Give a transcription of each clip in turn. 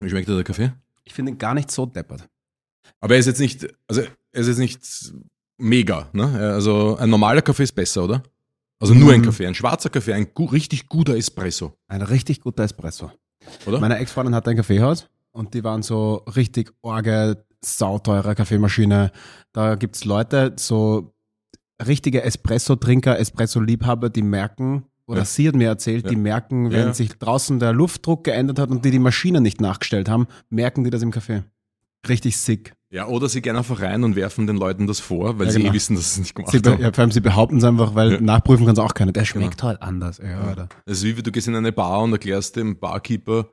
Wie schmeckt dir der Kaffee? Ich finde ihn gar nicht so deppert. Aber er ist jetzt nicht, also er ist jetzt nicht mega, ne? Also ein normaler Kaffee ist besser, oder? Also nur ein Mhm. Kaffee, ein schwarzer Kaffee, ein gu richtig guter Espresso, Ein richtig guter Espresso. oder? Meine Ex-Freundin hat ein Kaffeehaus und die waren so richtig orge, sauteure Kaffeemaschine. Da gibt's Leute, so richtige Espresso-Trinker, Espresso-Liebhaber, die merken, oder Ja. sie hat mir erzählt, Ja. die merken, wenn ja. sich draußen der Luftdruck geändert hat und die die Maschine nicht nachgestellt haben, merken die das im Kaffee. Richtig sick. Ja, oder sie gehen einfach rein und werfen den Leuten das vor, weil Ja, sie genau. eh wissen, dass sie es nicht gemacht Sie, be- haben. ja, vor allem sie behaupten es einfach, weil Ja. nachprüfen kann es auch keiner. Der schmeckt halt anders. Ja, oder? Ist wie, du gehst in eine Bar und erklärst dem Barkeeper,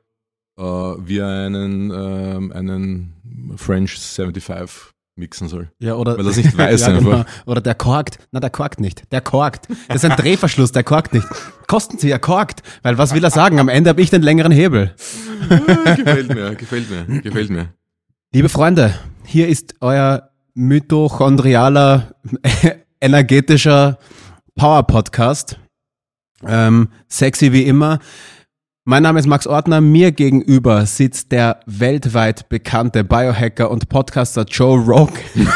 äh, wie er einen, ähm, einen French 75 mixen soll. Ja, oder, Weil es nicht weiß ja, genau. einfach. Oder der korkt. Na, der korkt nicht. Der korkt. Das ist ein Drehverschluss, der korkt nicht. Kosten Sie, er korkt. Weil was will er sagen? Am Ende habe ich den längeren Hebel. gefällt mir, gefällt mir, gefällt mir. Liebe Freunde, hier ist euer mitochondrialer, energetischer Power-Podcast. Ähm, sexy wie immer. Mein Name ist Max Ortner. Mir gegenüber sitzt der weltweit bekannte Biohacker und Podcaster Joe Rogan.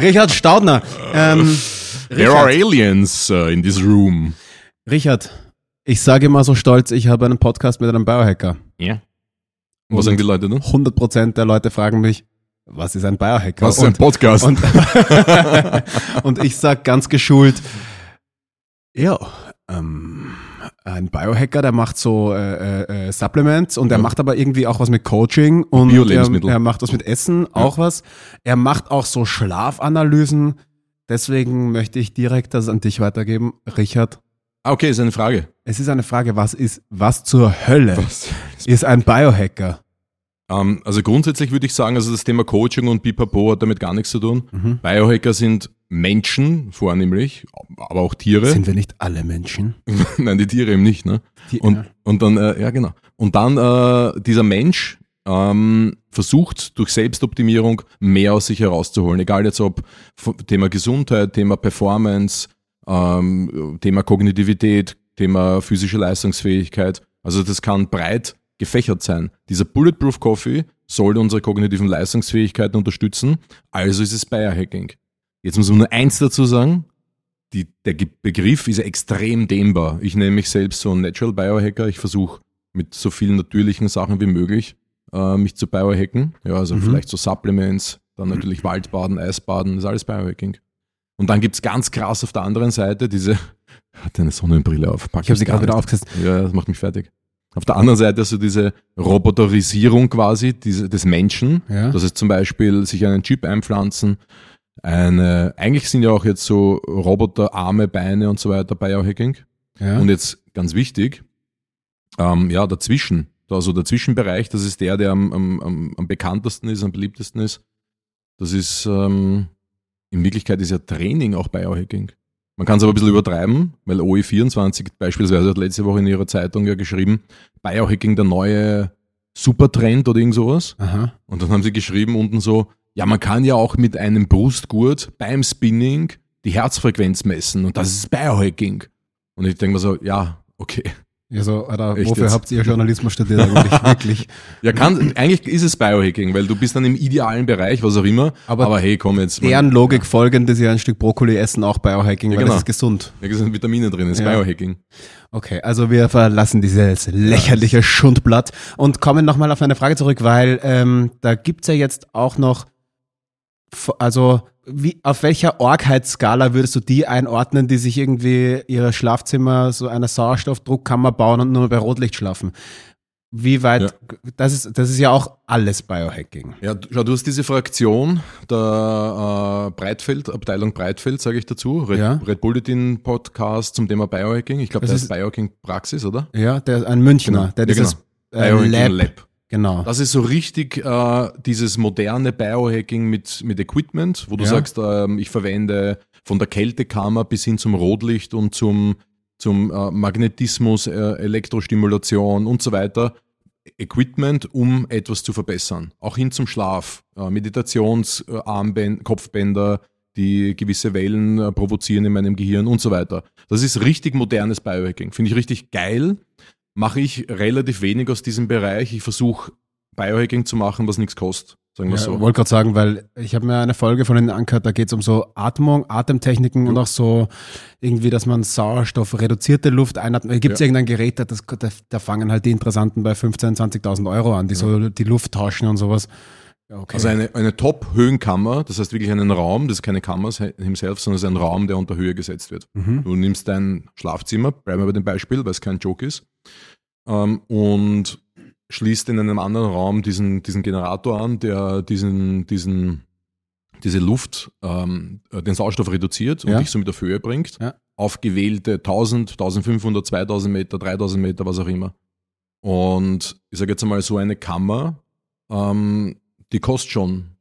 Richard Staudner. Ähm, There are aliens uh, in this room. Richard, ich sage immer so stolz, ich habe einen Podcast mit einem Biohacker. Ja. Was sagen die Leute dann? 100% der Leute fragen mich, was ist ein Biohacker? Was ist ein Und- Podcast? Und, und ich sag ganz geschult, ja, ähm, ein Biohacker, der macht so äh, äh, äh, Supplements und er Ja. macht aber irgendwie auch was mit Coaching und er, Bio-Lebensmittel. er macht was mit Essen, auch was. Er macht auch so Schlafanalysen. Deswegen möchte ich direkt das an dich weitergeben. Richard, Ah, okay, ist eine Frage. es ist eine Frage, was ist, was zur Hölle Was? ist ein Biohacker? Ähm, also grundsätzlich würde ich sagen, also das Thema Coaching und Pipapo hat damit gar nichts zu tun. Mhm. Biohacker sind Menschen vornehmlich, aber auch Tiere. Sind wir nicht alle Menschen? Nein, die Tiere eben nicht, ne? Die, Und, und dann, äh, ja genau. Und dann äh, dieser Mensch ähm, versucht durch Selbstoptimierung mehr aus sich herauszuholen. Egal jetzt ob Thema Gesundheit, Thema Performance, ähm, Thema Kognitivität, Thema physische Leistungsfähigkeit. Also das kann breit gefächert sein. Dieser Bulletproof Coffee soll unsere kognitiven Leistungsfähigkeiten unterstützen. Also ist es Biohacking. Jetzt muss man nur eins dazu sagen. Die, der Begriff ist ja extrem dehnbar. Ich nenne mich selbst so ein Natural Biohacker. Ich versuche mit so vielen natürlichen Sachen wie möglich äh, mich zu biohacken. Ja, also Mhm. vielleicht so Supplements, dann natürlich Waldbaden, Eisbaden, das ist alles Biohacking. Und dann gibt's ganz krass auf der anderen Seite diese, hat eine Sonnenbrille auf. Pack ich habe sie gerade wieder aufgesetzt. Ja, das macht mich fertig. Auf der anderen Seite du diese Roboterisierung quasi diese, des Menschen. Ja. Das ist zum Beispiel sich einen Chip einpflanzen. Eine, eigentlich sind ja auch jetzt so Roboter, Arme, Beine und so weiter Biohacking. ja. Und jetzt ganz wichtig, ähm, ja, dazwischen, also der Zwischenbereich, das ist der, der am, am, am, am bekanntesten ist, am beliebtesten ist. Das ist, ähm, in Wirklichkeit ist ja Training auch Biohacking. Man kann es aber ein bisschen übertreiben, weil OE24 beispielsweise hat letzte Woche in ihrer Zeitung ja geschrieben, Biohacking der neue Supertrend oder irgend sowas. Aha. Und dann haben sie geschrieben unten so, ja, man kann ja auch mit einem Brustgurt beim Spinning die Herzfrequenz messen und das ist Biohacking. Und ich denke mir so, ja, okay. Ja, so, Alter, Echt wofür jetzt? habt ihr Journalismus studiert eigentlich? Wirklich. Ja, kann, eigentlich ist es Biohacking, weil du bist dann im idealen Bereich, was auch immer. Aber Aber, hey, komm jetzt. man- Deren Logik folgend ist ja ein Stück Brokkoli essen auch Biohacking, Ja, weil genau. das ist gesund. Da sind Vitamine drin, ist Ja. Biohacking. Okay, also wir verlassen dieses lächerliche Schundblatt und kommen nochmal auf eine Frage zurück, weil ähm, da gibt's ja jetzt auch noch, also wie, auf welcher Orgheitsskala würdest du die einordnen, die sich irgendwie ihre Schlafzimmer so eine Sauerstoffdruckkammer bauen und nur bei Rotlicht schlafen? Wie weit, Ja. das, ist, das ist ja auch alles Biohacking. Ja, du- schau, du hast diese Fraktion der äh, Breitfeld, Abteilung Breitfeld, sage ich dazu, Red, Ja. Red Bulletin Podcast zum Thema Biohacking. Ich glaube, Das das ist- Biohacking Praxis, oder? Ja, der ein Münchner, Genau. der Ja, dieses äh, Biohacking Lab, Lab. Genau. Das ist so richtig äh, dieses moderne Biohacking mit, mit Equipment, wo du Ja. sagst, ähm, ich verwende von der Kältekammer bis hin zum Rotlicht und zum, zum äh, Magnetismus, äh, Elektrostimulation und so weiter. Equipment, um etwas zu verbessern. Auch hin zum Schlaf. Äh, Meditationsarmbänder, Kopfbänder, die gewisse Wellen äh, provozieren in meinem Gehirn und so weiter. Das ist richtig modernes Biohacking. Finde ich richtig geil. Mache ich relativ wenig aus diesem Bereich. Ich versuche Biohacking zu machen, was nichts kostet. Sagen wir Ja, so. wollte gerade sagen, weil ich habe mir eine Folge von Ihnen angehört, da geht es um so Atmung, Atemtechniken und auch so irgendwie, dass man Sauerstoff, reduzierte Luft einatmet. Gibt es Ja. irgendein Gerät, da, das, da, da fangen halt die Interessanten bei 15.000, 20.000 Euro an, die so die Luft tauschen und sowas. Okay. Also eine, eine Top-Höhenkammer, das heißt wirklich einen Raum, das ist keine Kammer himself, sondern es ist ein Raum, der unter Höhe gesetzt wird. mhm. Du nimmst dein Schlafzimmer, bleiben wir bei dem Beispiel, weil es kein Joke ist, ähm, und schließt in einem anderen Raum diesen, diesen Generator an, der diesen, diesen, diese Luft, ähm, äh, den Sauerstoff reduziert und Ja. dich somit auf Höhe bringt. Ja. Auf gewählte 1000, 1500, 2000 Meter, 3000 Meter, was auch immer. Und ich sage jetzt einmal, so eine Kammer, ähm, die kostet schon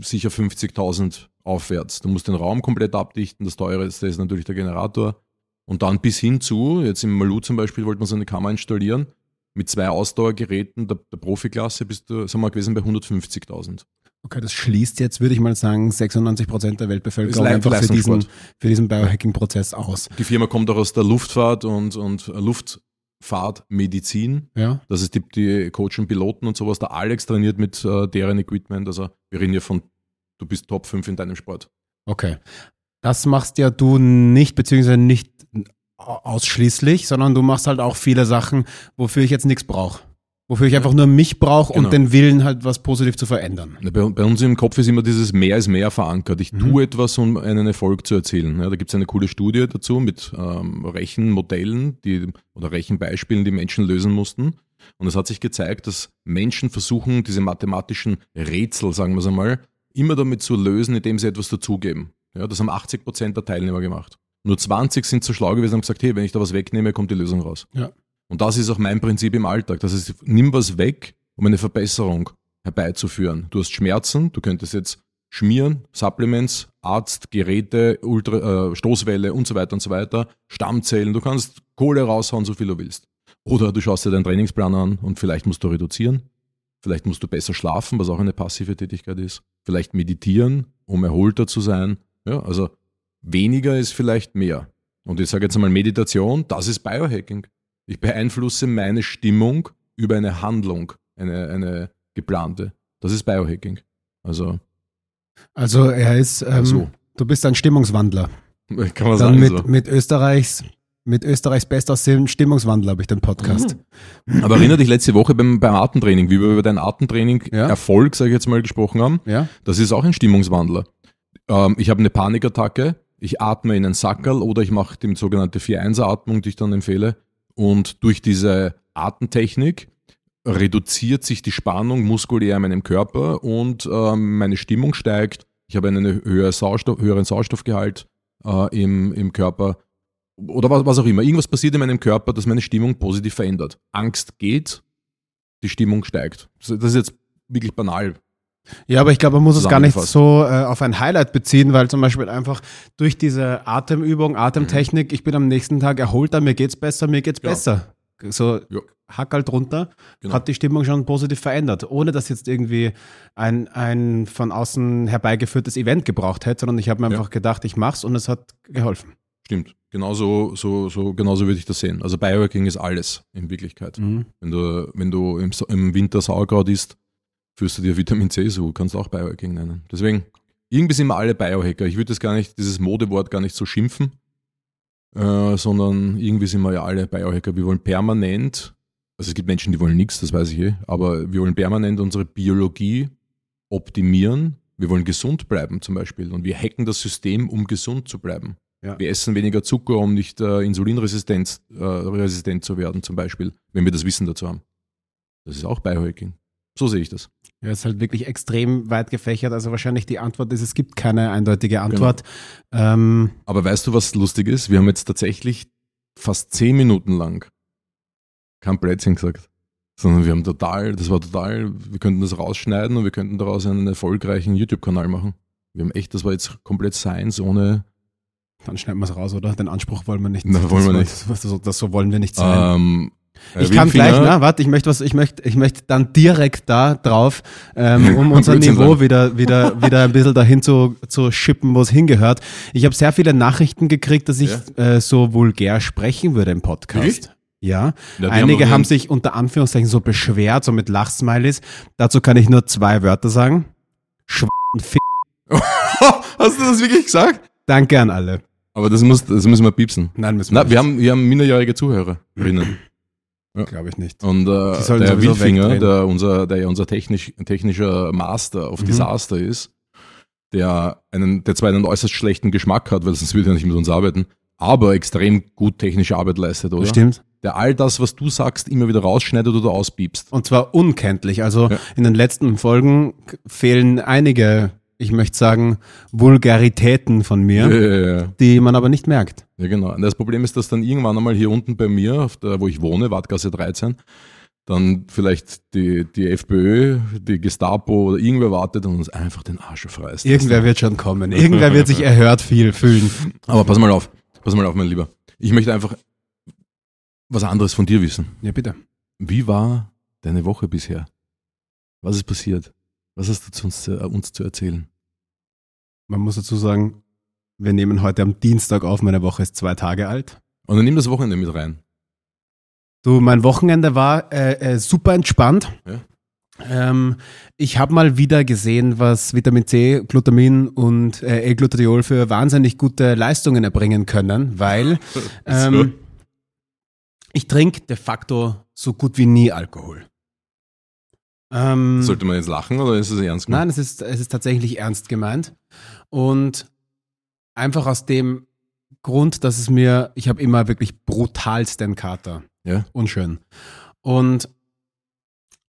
sicher 50.000 aufwärts. Du musst den Raum komplett abdichten, das teuerste ist natürlich der Generator. Und dann bis hin zu, jetzt im Malu zum Beispiel, wollten wir so eine Kammer installieren, mit zwei Ausdauergeräten der, der Profiklasse bist du, sind wir gewesen bei 150.000. okay, das schließt jetzt, würde ich mal sagen, 96 Prozent der Weltbevölkerung einfach für diesen, für diesen Biohacking-Prozess aus. Die Firma kommt auch aus der Luftfahrt und, und Luftfahrtmedizin. Ja, Das ist die, die coachen Piloten und sowas. Der Alex trainiert mit äh, deren Equipment. Also wir reden hier von, du bist Top 5 in deinem Sport. okay. Das machst ja du nicht, beziehungsweise nicht ausschließlich, sondern du machst halt auch viele Sachen, wofür ich jetzt nichts brauche. Wofür ich einfach nur mich brauche Genau. und den Willen halt was positiv zu verändern. Bei, bei uns im Kopf ist immer dieses Mehr ist mehr verankert. Ich Mhm. tue etwas, um einen Erfolg zu erzielen. Ja, da gibt es eine coole Studie dazu mit ähm, Rechenmodellen die, oder Rechenbeispielen, die Menschen lösen mussten. Und es hat sich gezeigt, dass Menschen versuchen, diese mathematischen Rätsel, sagen wir es einmal, immer damit zu lösen, indem sie etwas dazugeben. Ja, das haben 80 Prozent der Teilnehmer gemacht. Nur 20 sind so schlau gewesen und haben gesagt, hey, wenn ich da was wegnehme, kommt die Lösung raus. Ja. Und das ist auch mein Prinzip im Alltag. Das heißt, nimm was weg, um eine Verbesserung herbeizuführen. Du hast Schmerzen, du könntest jetzt schmieren, Supplements, Arzt, Geräte, Ultra, äh, Stoßwelle und so weiter und so weiter, Stammzellen, du kannst Kohle raushauen, so viel du willst. Oder du schaust dir deinen Trainingsplan an und vielleicht musst du reduzieren. Vielleicht musst du besser schlafen, was auch eine passive Tätigkeit ist. Vielleicht meditieren, um erholter zu sein. Ja, also weniger ist vielleicht mehr. Und ich sage jetzt einmal Meditation, das ist Biohacking. Ich beeinflusse meine Stimmung über eine Handlung, eine, eine geplante. Das ist Biohacking. Also, Also er ist, ähm, so. du bist ein Stimmungswandler. kann man Dann sagen. mit, so. mit Österreichs, mit Österreichs bestaussehenden Stimmungswandler habe ich den Podcast. Aber erinnere dich letzte Woche beim, beim Atemtraining, wie wir über dein Atemtraining Ja. Erfolg, sage ich jetzt mal, gesprochen haben. Ja? Das ist auch ein Stimmungswandler. Ähm, ich habe eine Panikattacke, ich atme in einen Sackerl oder ich mache die sogenannte 4-1-Atmung, die ich dann empfehle. Und durch diese Atemtechnik reduziert sich die Spannung muskulär in meinem Körper und ähm, meine Stimmung steigt. Ich habe einen höheren, Sauerstoff, höheren Sauerstoffgehalt äh, im, im Körper. Oder was, was auch immer. Irgendwas passiert in meinem Körper, das meine Stimmung positiv verändert. Angst geht, die Stimmung steigt. Das ist jetzt wirklich banal Ja, aber ich glaube, man muss es gar nicht so äh, auf ein Highlight beziehen, weil zum Beispiel einfach durch diese Atemübung, Atemtechnik, ich bin am nächsten Tag erholter, mir geht's besser, mir geht's Ja. besser. So Ja. hack halt runter, Genau. hat die Stimmung schon positiv verändert, ohne dass jetzt irgendwie ein, ein von außen herbeigeführtes Event gebraucht hätte, sondern ich habe mir Ja. einfach gedacht, ich mach's und es hat geholfen. Stimmt. Genauso, so, so, genauso würde ich das sehen. Also Biohacking ist alles in Wirklichkeit. Mhm. Wenn du, wenn du im, im Winter Sauerkraut isst, führst du dir Vitamin C zu, kannst du auch Biohacking nennen. Deswegen, irgendwie sind wir alle Biohacker. Ich würde das gar nicht, dieses Modewort gar nicht so schimpfen, äh, sondern irgendwie sind wir ja alle Biohacker. Wir wollen permanent, also es gibt Menschen, die wollen nichts, das weiß ich eh, aber wir wollen permanent unsere Biologie optimieren. Wir wollen gesund bleiben zum Beispiel und wir hacken das System, um gesund zu bleiben. Ja. Wir essen weniger Zucker, um nicht äh, insulinresistent äh, resistent zu werden, zum Beispiel, wenn wir das Wissen dazu haben. Das ist auch Biohacking. So sehe ich das. Ja, ist halt wirklich extrem weit gefächert. Also wahrscheinlich die Antwort ist, es gibt keine eindeutige Antwort. Ähm, Aber weißt du, was lustig ist? Wir haben jetzt tatsächlich fast zehn Minuten lang kein Blödsinn gesagt. Sondern wir haben total, das war total, wir könnten das rausschneiden und wir könnten daraus einen erfolgreichen YouTube-Kanal machen. Wir haben echt, das war jetzt komplett Science ohne, dann schneiden wir es raus, oder? Den Anspruch wollen wir nicht. Na, wollen wir das, Das, das, das, so wollen wir nicht sein. ähm, äh, Ich kann gleich, na, warte, ich möchte was, ich möchte, ich möchte dann direkt da drauf, ähm, um unser Niveau wieder, wieder, wieder ein bisschen dahin zu, zu schippen, wo es hingehört. Ich habe sehr viele Nachrichten gekriegt, dass ich äh, so vulgär sprechen würde im Podcast. Wirklich? Ja, Ja, einige haben- haben, sich unter Anführungszeichen so beschwert, so mit Lachsmileys. Dazu kann ich nur zwei Wörter sagen. Schw und Fick. Hast du das wirklich gesagt? Danke an alle. Aber das, muss, das müssen wir piepsen. Nein, müssen wir Na, wir haben, wir haben minderjährige Zuhörerinnen. Glaube ich nicht. Und äh, der wegdrehen. der, unser, der ja unser technisch, technischer Master of Mhm. Disaster ist, der, einen, der zwar einen äußerst schlechten Geschmack hat, weil sonst würde er nicht mit uns arbeiten, aber extrem gut technische Arbeit leistet, oder? Stimmt. Der all das, was du sagst, immer wieder rausschneidet oder auspiepst. Und zwar unkenntlich. Also Ja. in den letzten Folgen fehlen einige, ich möchte sagen, Vulgaritäten von mir, Ja, ja, ja. die man aber nicht merkt. ja, genau. Und das Problem ist, dass dann irgendwann einmal hier unten bei mir, auf der, wo ich wohne, Wartgasse 13, dann vielleicht die, die FPÖ, die Gestapo oder irgendwer wartet und uns einfach den Arsch freist. Irgendwer wird schon kommen. Irgendwer wird sich erhört viel fühlen. Aber pass mal auf, pass mal auf, mein Lieber. Ich möchte einfach was anderes von dir wissen. Ja, bitte. Wie war deine Woche bisher? Was ist passiert? Was hast du zu uns, zu, uns zu erzählen? Man muss dazu sagen, wir nehmen heute am Dienstag auf, meine Woche ist zwei Tage alt. Und dann nimm das Wochenende mit rein. Du, mein Wochenende war äh, äh, super entspannt. Ja. Ähm, ich habe mal wieder gesehen, was Vitamin C, Glutamin und äh, L-Glutatiol für wahnsinnig gute Leistungen erbringen können, weil ähm, ich trinke de facto so gut wie nie Alkohol. Ähm, Sollte man jetzt lachen oder ist es ernst gemeint? Nein, es ist, es ist tatsächlich ernst gemeint. Und einfach aus dem Grund, dass es mir, ich habe immer wirklich brutalsten Kater. Ja. Unschön. Und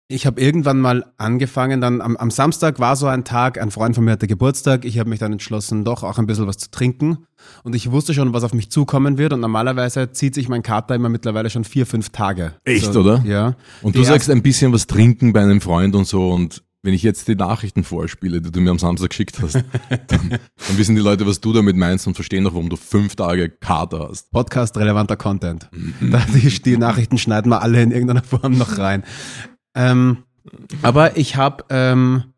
ich habe irgendwann mal angefangen, dann am, am Samstag war so ein Tag, ein Freund von mir hatte Geburtstag, ich habe mich dann entschlossen, doch auch ein bisschen was zu trinken. Und ich wusste schon, was auf mich zukommen wird. Und normalerweise zieht sich mein Kater immer mittlerweile schon vier, fünf Tage. Echt, so, oder? Ja. Und Die du sagst ein bisschen was trinken bei einem Freund und so und wenn ich jetzt die Nachrichten vorspiele, die du mir am Samstag geschickt hast, dann, dann wissen die Leute, was du damit meinst und verstehen auch, warum du fünf Tage Kater hast. Podcast-relevanter Content. Da die, die Nachrichten schneiden wir alle in irgendeiner Form noch rein. Ähm, aber ich habe ähm,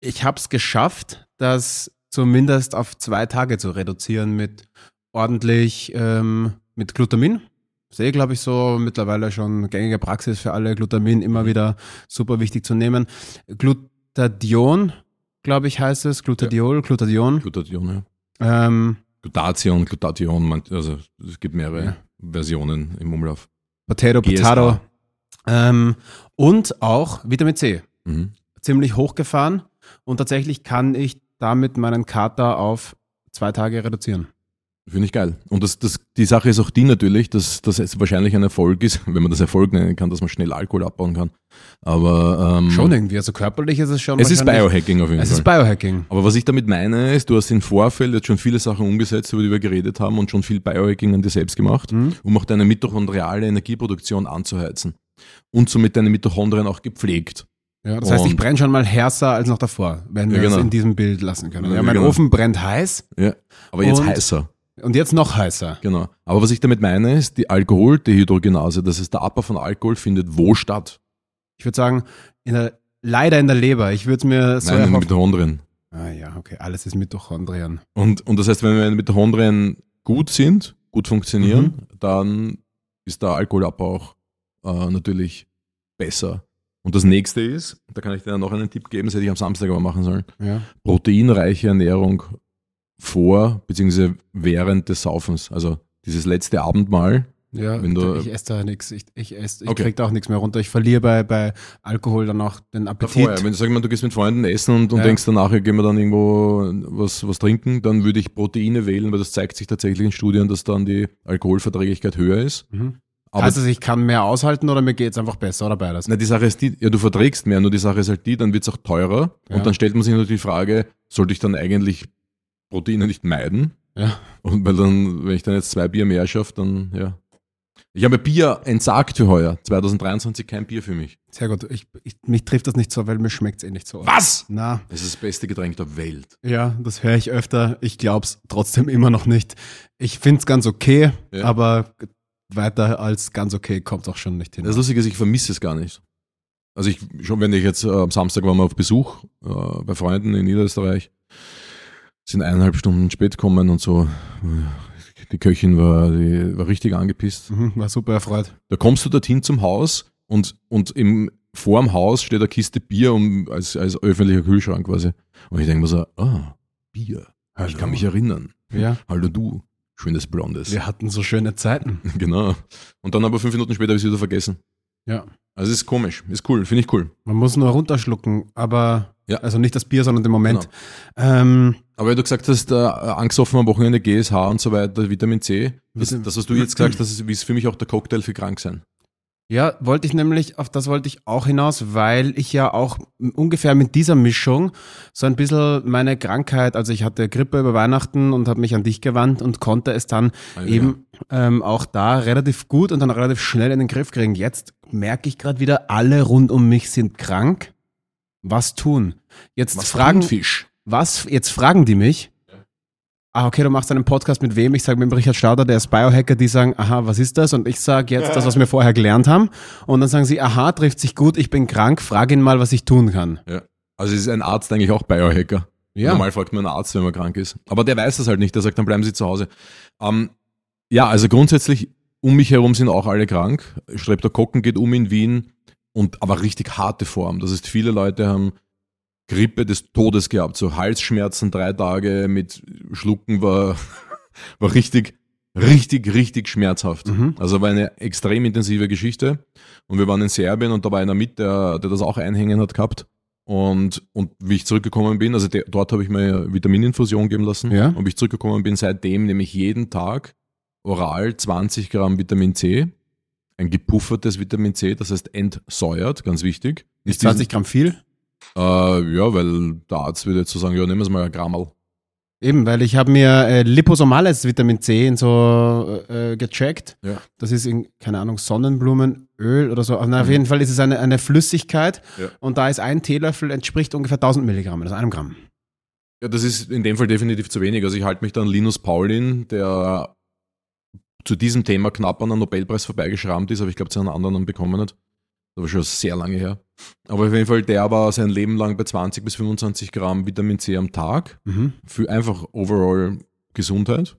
ich habe es geschafft, das zumindest auf zwei Tage zu reduzieren mit ordentlich ähm, mit Glutamin. Sehe, glaube ich, so mittlerweile schon gängige Praxis für alle. Glutamin immer wieder super wichtig zu nehmen. Glutadion, glaube ich, heißt es. Glutadiol, Glutadion. Glutathion, ja. Ähm, Glutathion, Glutathion, man- also es gibt mehrere Ja. Versionen im Umlauf. Potato, GSA. Potato. Ähm, und auch Vitamin C. Mhm. Ziemlich hochgefahren. Und tatsächlich kann ich damit meinen Kater auf zwei Tage reduzieren. Finde ich geil. Und das, das, die Sache ist auch die natürlich, dass das wahrscheinlich ein Erfolg ist, wenn man das Erfolg nennen kann, dass man schnell Alkohol abbauen kann. Aber ähm, Schon irgendwie. Also körperlich ist es schon. es ist Biohacking auf jeden Es Fall. ist Biohacking. Aber was ich damit meine, ist, du hast im Vorfeld jetzt schon viele Sachen umgesetzt, über die wir geredet haben und schon viel Biohacking an dir selbst gemacht, Mhm. um auch deine mitochondriale Energieproduktion anzuheizen. Und somit deine Mitochondrien auch gepflegt. Ja, das heißt, ich Und- brenne schon mal härter als noch davor, wenn wir Ja, genau. es in diesem Bild lassen können. Ja, Ja, mein genau. Ofen brennt heiß Ja. Aber jetzt Und- heißer. und jetzt noch heißer. Genau. Aber was ich damit meine, ist, die Alkoholdehydrogenase, das ist der Abbau von Alkohol, findet wo statt? Ich würde sagen, in der, leider in der Leber. Ich würde es mir so Nein, in den. Mitochondrien. Ah ja, okay, alles ist Mitochondrien. Und, und das heißt, wenn meine Mitochondrien gut sind, gut funktionieren, Mhm. dann ist der Alkoholabbau auch äh, natürlich besser. Und das nächste ist, da kann ich dir noch einen Tipp geben, das hätte ich am Samstag aber machen sollen, Ja. proteinreiche Ernährung vor bzw. während des Saufens. Also dieses letzte Abendmahl. Ja, Wenn du- ich esse da nichts. Ich, ich, esse, ich Okay. krieg da auch nichts mehr runter. Ich verliere bei, bei Alkohol dann auch den Appetit. Davor, ja. Wenn du sagst, du gehst mit Freunden essen und, und Ja. denkst danach, gehen wir dann irgendwo was, was trinken, dann würde ich Proteine wählen, weil das zeigt sich tatsächlich in Studien, dass dann die Alkoholverträglichkeit höher ist. Mhm. Aber heißt es, ich kann mehr aushalten oder mir geht's einfach besser oder beides? Na, die Sache ist die, ja, du verträgst mehr, nur die Sache ist halt die, dann wird's auch teurer. Ja. Und dann stellt man sich natürlich die Frage, sollte ich dann eigentlich Proteine nicht meiden? Ja. Und weil dann, wenn ich dann jetzt zwei Bier mehr schaffe, dann, ja. Ich habe Bier entsagt für heuer. 2023 kein Bier für mich. Sehr gut. Ich, ich, mich trifft das nicht so, weil mir schmeckt's eh nicht so. Was? Na, Das ist das beste Getränk der Welt. ja, das höre ich öfter. Ich glaub's trotzdem immer noch nicht. Ich find's ganz okay, Ja. aber weiter als ganz okay kommt auch schon nicht hin. Das Lustige ist, ich vermisse es gar nicht. Also ich, schon wenn ich jetzt äh, am Samstag waren wir auf Besuch äh, bei Freunden in Niederösterreich, sind eineinhalb Stunden spät gekommen und so. die Köchin war, die war richtig angepisst. Mhm, war super erfreut. Da kommst du dorthin zum Haus und, und im, vor dem Haus steht eine Kiste Bier um, als, als öffentlicher Kühlschrank quasi. Und ich denke mir so, ah, Bier. Ich kann mich erinnern. Ja. Hallo du, schönes Blondes. Wir hatten so schöne Zeiten. Genau. Und dann aber fünf Minuten später habe ich es wieder vergessen. Ja. Also es ist komisch, ist cool, finde ich cool. Man muss nur runterschlucken, aber Ja. also nicht das Bier, sondern den Moment. Genau. Ähm, Aber weil du gesagt hast, äh, angesoffen am Wochenende GSH und so weiter, Vitamin C, das, das was du jetzt gesagt hast, ist, ist für mich auch der Cocktail für krank sein. Ja, wollte ich nämlich, auf das wollte ich auch hinaus, weil ich ja auch ungefähr mit dieser Mischung so ein bisschen meine Krankheit, also ich hatte Grippe über Weihnachten und habe mich an dich gewandt und konnte es dann Also, eben ähm, auch da relativ gut und dann relativ schnell in den Griff kriegen. Jetzt merke ich gerade wieder, alle rund um mich sind krank. Was tun? Jetzt Was fragen, Fisch. was, jetzt fragen die mich, ah, okay, du machst einen Podcast mit wem? Ich sage mit dem Richard Stauder, der ist Biohacker, die sagen, aha, was ist das? Und ich sage jetzt das, was wir vorher gelernt haben. Und dann sagen sie, aha, trifft sich gut, ich bin krank, frag ihn mal, was ich tun kann. Ja. Also ist ein Arzt eigentlich auch Biohacker. Normal fragt man einen Arzt, wenn man krank ist. Aber der weiß das halt nicht, der sagt, dann bleiben Sie zu Hause. Ähm, ja, also grundsätzlich, um mich herum sind auch alle krank. Streptokokken geht um in Wien und aber richtig harte Form. Das heißt, viele Leute haben Grippe des Todes gehabt, so Halsschmerzen drei Tage mit Schlucken war, war richtig, richtig, richtig schmerzhaft. Mhm. Also war eine extrem intensive Geschichte. Und wir waren in Serbien und da war einer mit, der, der das auch einhängen hat gehabt. Und, und wie ich zurückgekommen bin, also de, dort habe ich mir Vitamininfusion geben lassen. Ja. Und wie ich zurückgekommen bin, seitdem nehme ich jeden Tag oral 20 Gramm Vitamin C. Ein gepuffertes Vitamin C, das heißt entsäuert, ganz wichtig. Ist 20 Gramm viel? Äh, ja, weil der Arzt würde jetzt so sagen, ja, nehmen wir es mal ein Grammal. Eben, weil ich habe mir äh, liposomales Vitamin C in so äh, gecheckt. Ja. Das ist in, keine Ahnung, Sonnenblumenöl oder so. Na, auf jeden Fall ist es eine, eine Flüssigkeit Ja. und da ist ein Teelöffel entspricht ungefähr 1000 Milligramm, also einem Gramm. Ja, das ist in dem Fall definitiv zu wenig. Also ich halte mich dann Linus Paulin, der zu diesem Thema knapp an einen Nobelpreis vorbeigeschrammt ist, aber ich glaube, zu einem anderen bekommen hat. Das war schon sehr lange her. Aber auf jeden Fall, der war sein Leben lang bei 20 bis 25 Gramm Vitamin C am Tag. Mhm. Für einfach overall Gesundheit.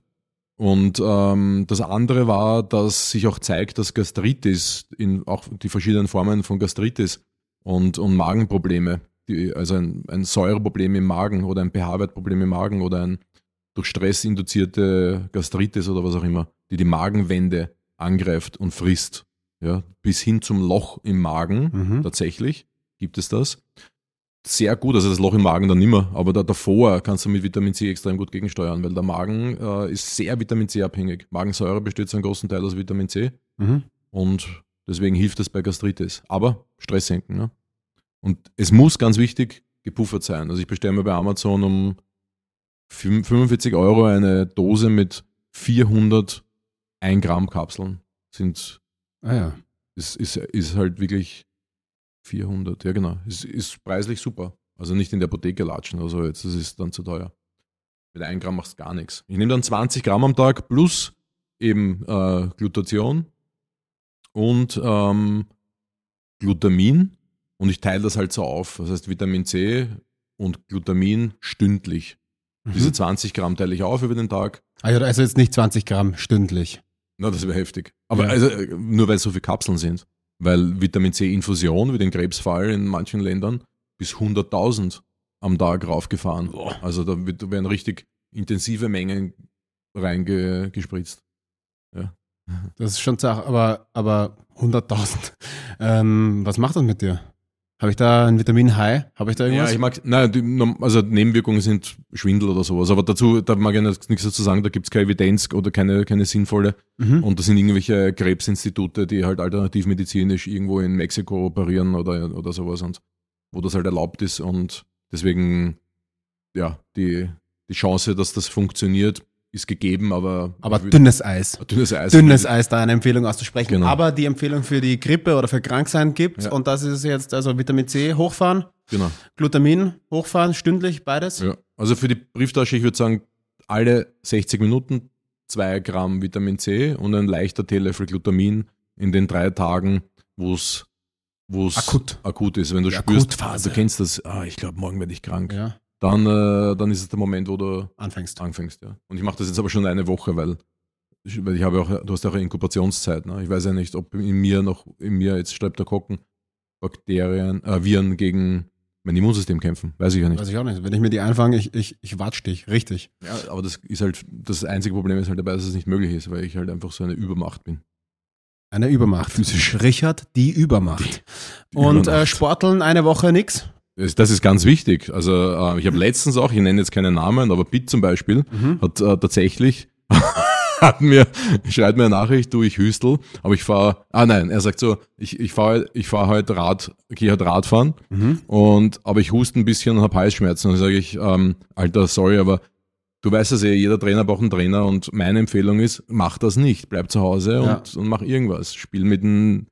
Und ähm, das andere war, dass sich auch zeigt, dass Gastritis, in auch die verschiedenen Formen von Gastritis und, und Magenprobleme, die, also ein, ein Säureproblem im Magen oder ein pH-Wertproblem im Magen oder ein durch Stress induzierte Gastritis oder was auch immer, die die Magenwände angreift und frisst. Ja, bis hin zum Loch im Magen, Mhm. tatsächlich gibt es das. Sehr gut, also das Loch im Magen dann nimmer, aber da, davor kannst du mit Vitamin C extrem gut gegensteuern, weil der Magen äh, ist sehr Vitamin C abhängig. Magensäure besteht zu einem großen Teil aus Vitamin C Mhm. und deswegen hilft es bei Gastritis. Aber Stress senken. Ne? Und es muss ganz wichtig gepuffert sein. Also ich bestelle mir bei Amazon um fün- 45 Euro eine Dose mit 400 1 Gramm Kapseln. Sind, Ah ja. ist, ist, ist halt wirklich 400, ja genau. Ist, ist preislich super. Also nicht in der Apotheke latschen oder so jetzt, das ist dann zu teuer. Mit 1 Gramm machst du gar nichts. Ich nehme dann 20 Gramm am Tag plus eben äh, Glutation und ähm, Glutamin und ich teile das halt so auf. Das heißt Vitamin C und Glutamin stündlich. Diese Mhm. 20 Gramm teile ich auf über den Tag. Ah ja, also jetzt nicht 20 Gramm stündlich. Na, das wäre heftig. Aber Ja. also, äh, nur weil es so viele Kapseln sind. Weil Vitamin C-Infusion, wie den Krebsfall in manchen Ländern, bis 100.000 am Tag raufgefahren. Also da wird- werden richtig intensive Mengen reingespritzt. Das ist schon zach, aber, aber 100.000. Ähm, was macht das mit dir? Habe ich da ein Vitamin High? Habe ich da Ja, irgendwas? ich mag, nein, die, also Nebenwirkungen sind Schwindel oder sowas. Aber dazu, da mag ich nichts dazu sagen, da gibt es keine Evidenz oder keine, keine sinnvolle. mhm. Und das sind irgendwelche Krebsinstitute, die halt alternativmedizinisch irgendwo in Mexiko operieren oder, oder sowas und wo das halt erlaubt ist. Und deswegen, ja, die, die Chance, dass das funktioniert, ist gegeben, aber, aber dünnes Eis. dünnes Eis. Dünnes Eis, da eine Empfehlung auszusprechen. Genau. Aber die Empfehlung für die Grippe oder für Kranksein gibt Ja. und das ist jetzt also Vitamin C hochfahren, Genau. Glutamin hochfahren, stündlich, beides. Ja. Also für die Brieftasche, ich würde sagen, alle 60 Minuten zwei Gramm Vitamin C und ein leichter Teelöffel Glutamin in den drei Tagen, wo es Akut. akut ist. Wenn du Die spürst, Akutphase. du kennst das, ah, ich glaube, morgen werde ich krank. Ja, Dann, äh, dann ist es der Moment, wo du anfängst. anfängst. Ja. Und ich mache das jetzt aber schon eine Woche, weil ich, weil ich habe auch, du hast auch eine Inkubationszeit. Ne? Ich weiß ja nicht, ob in mir noch, in mir jetzt Streptokokken, Bakterien, äh, Viren gegen mein Immunsystem kämpfen. Weiß ich ja nicht. Weiß ich auch nicht. Wenn ich mir die einfange, ich, ich, ich watsch dich. Richtig. Ja, aber das ist halt, das einzige Problem ist halt dabei, dass es nicht möglich ist, weil ich halt einfach so eine Übermacht bin. Eine Übermacht. Physisch. Richard, die Übermacht. Die Und äh. Sporteln eine Woche nix. Das, ist ganz wichtig. Also äh, ich habe letztens auch, ich nenne jetzt keine Namen, aber Pitt zum Beispiel Mhm. hat äh, tatsächlich hat mir schreibt mir eine Nachricht, du ich hüstel, aber ich fahre ah nein, er sagt so, ich ich fahre ich fahre halt Rad, gehe halt Radfahren Mhm. und aber ich huste ein bisschen und habe Halsschmerzen und dann sage ich ähm, Alter, sorry, aber du weißt es eh, jeder Trainer braucht einen Trainer und meine Empfehlung ist, mach das nicht, bleib zu Hause Ja. und, und mach irgendwas, spiel mit einem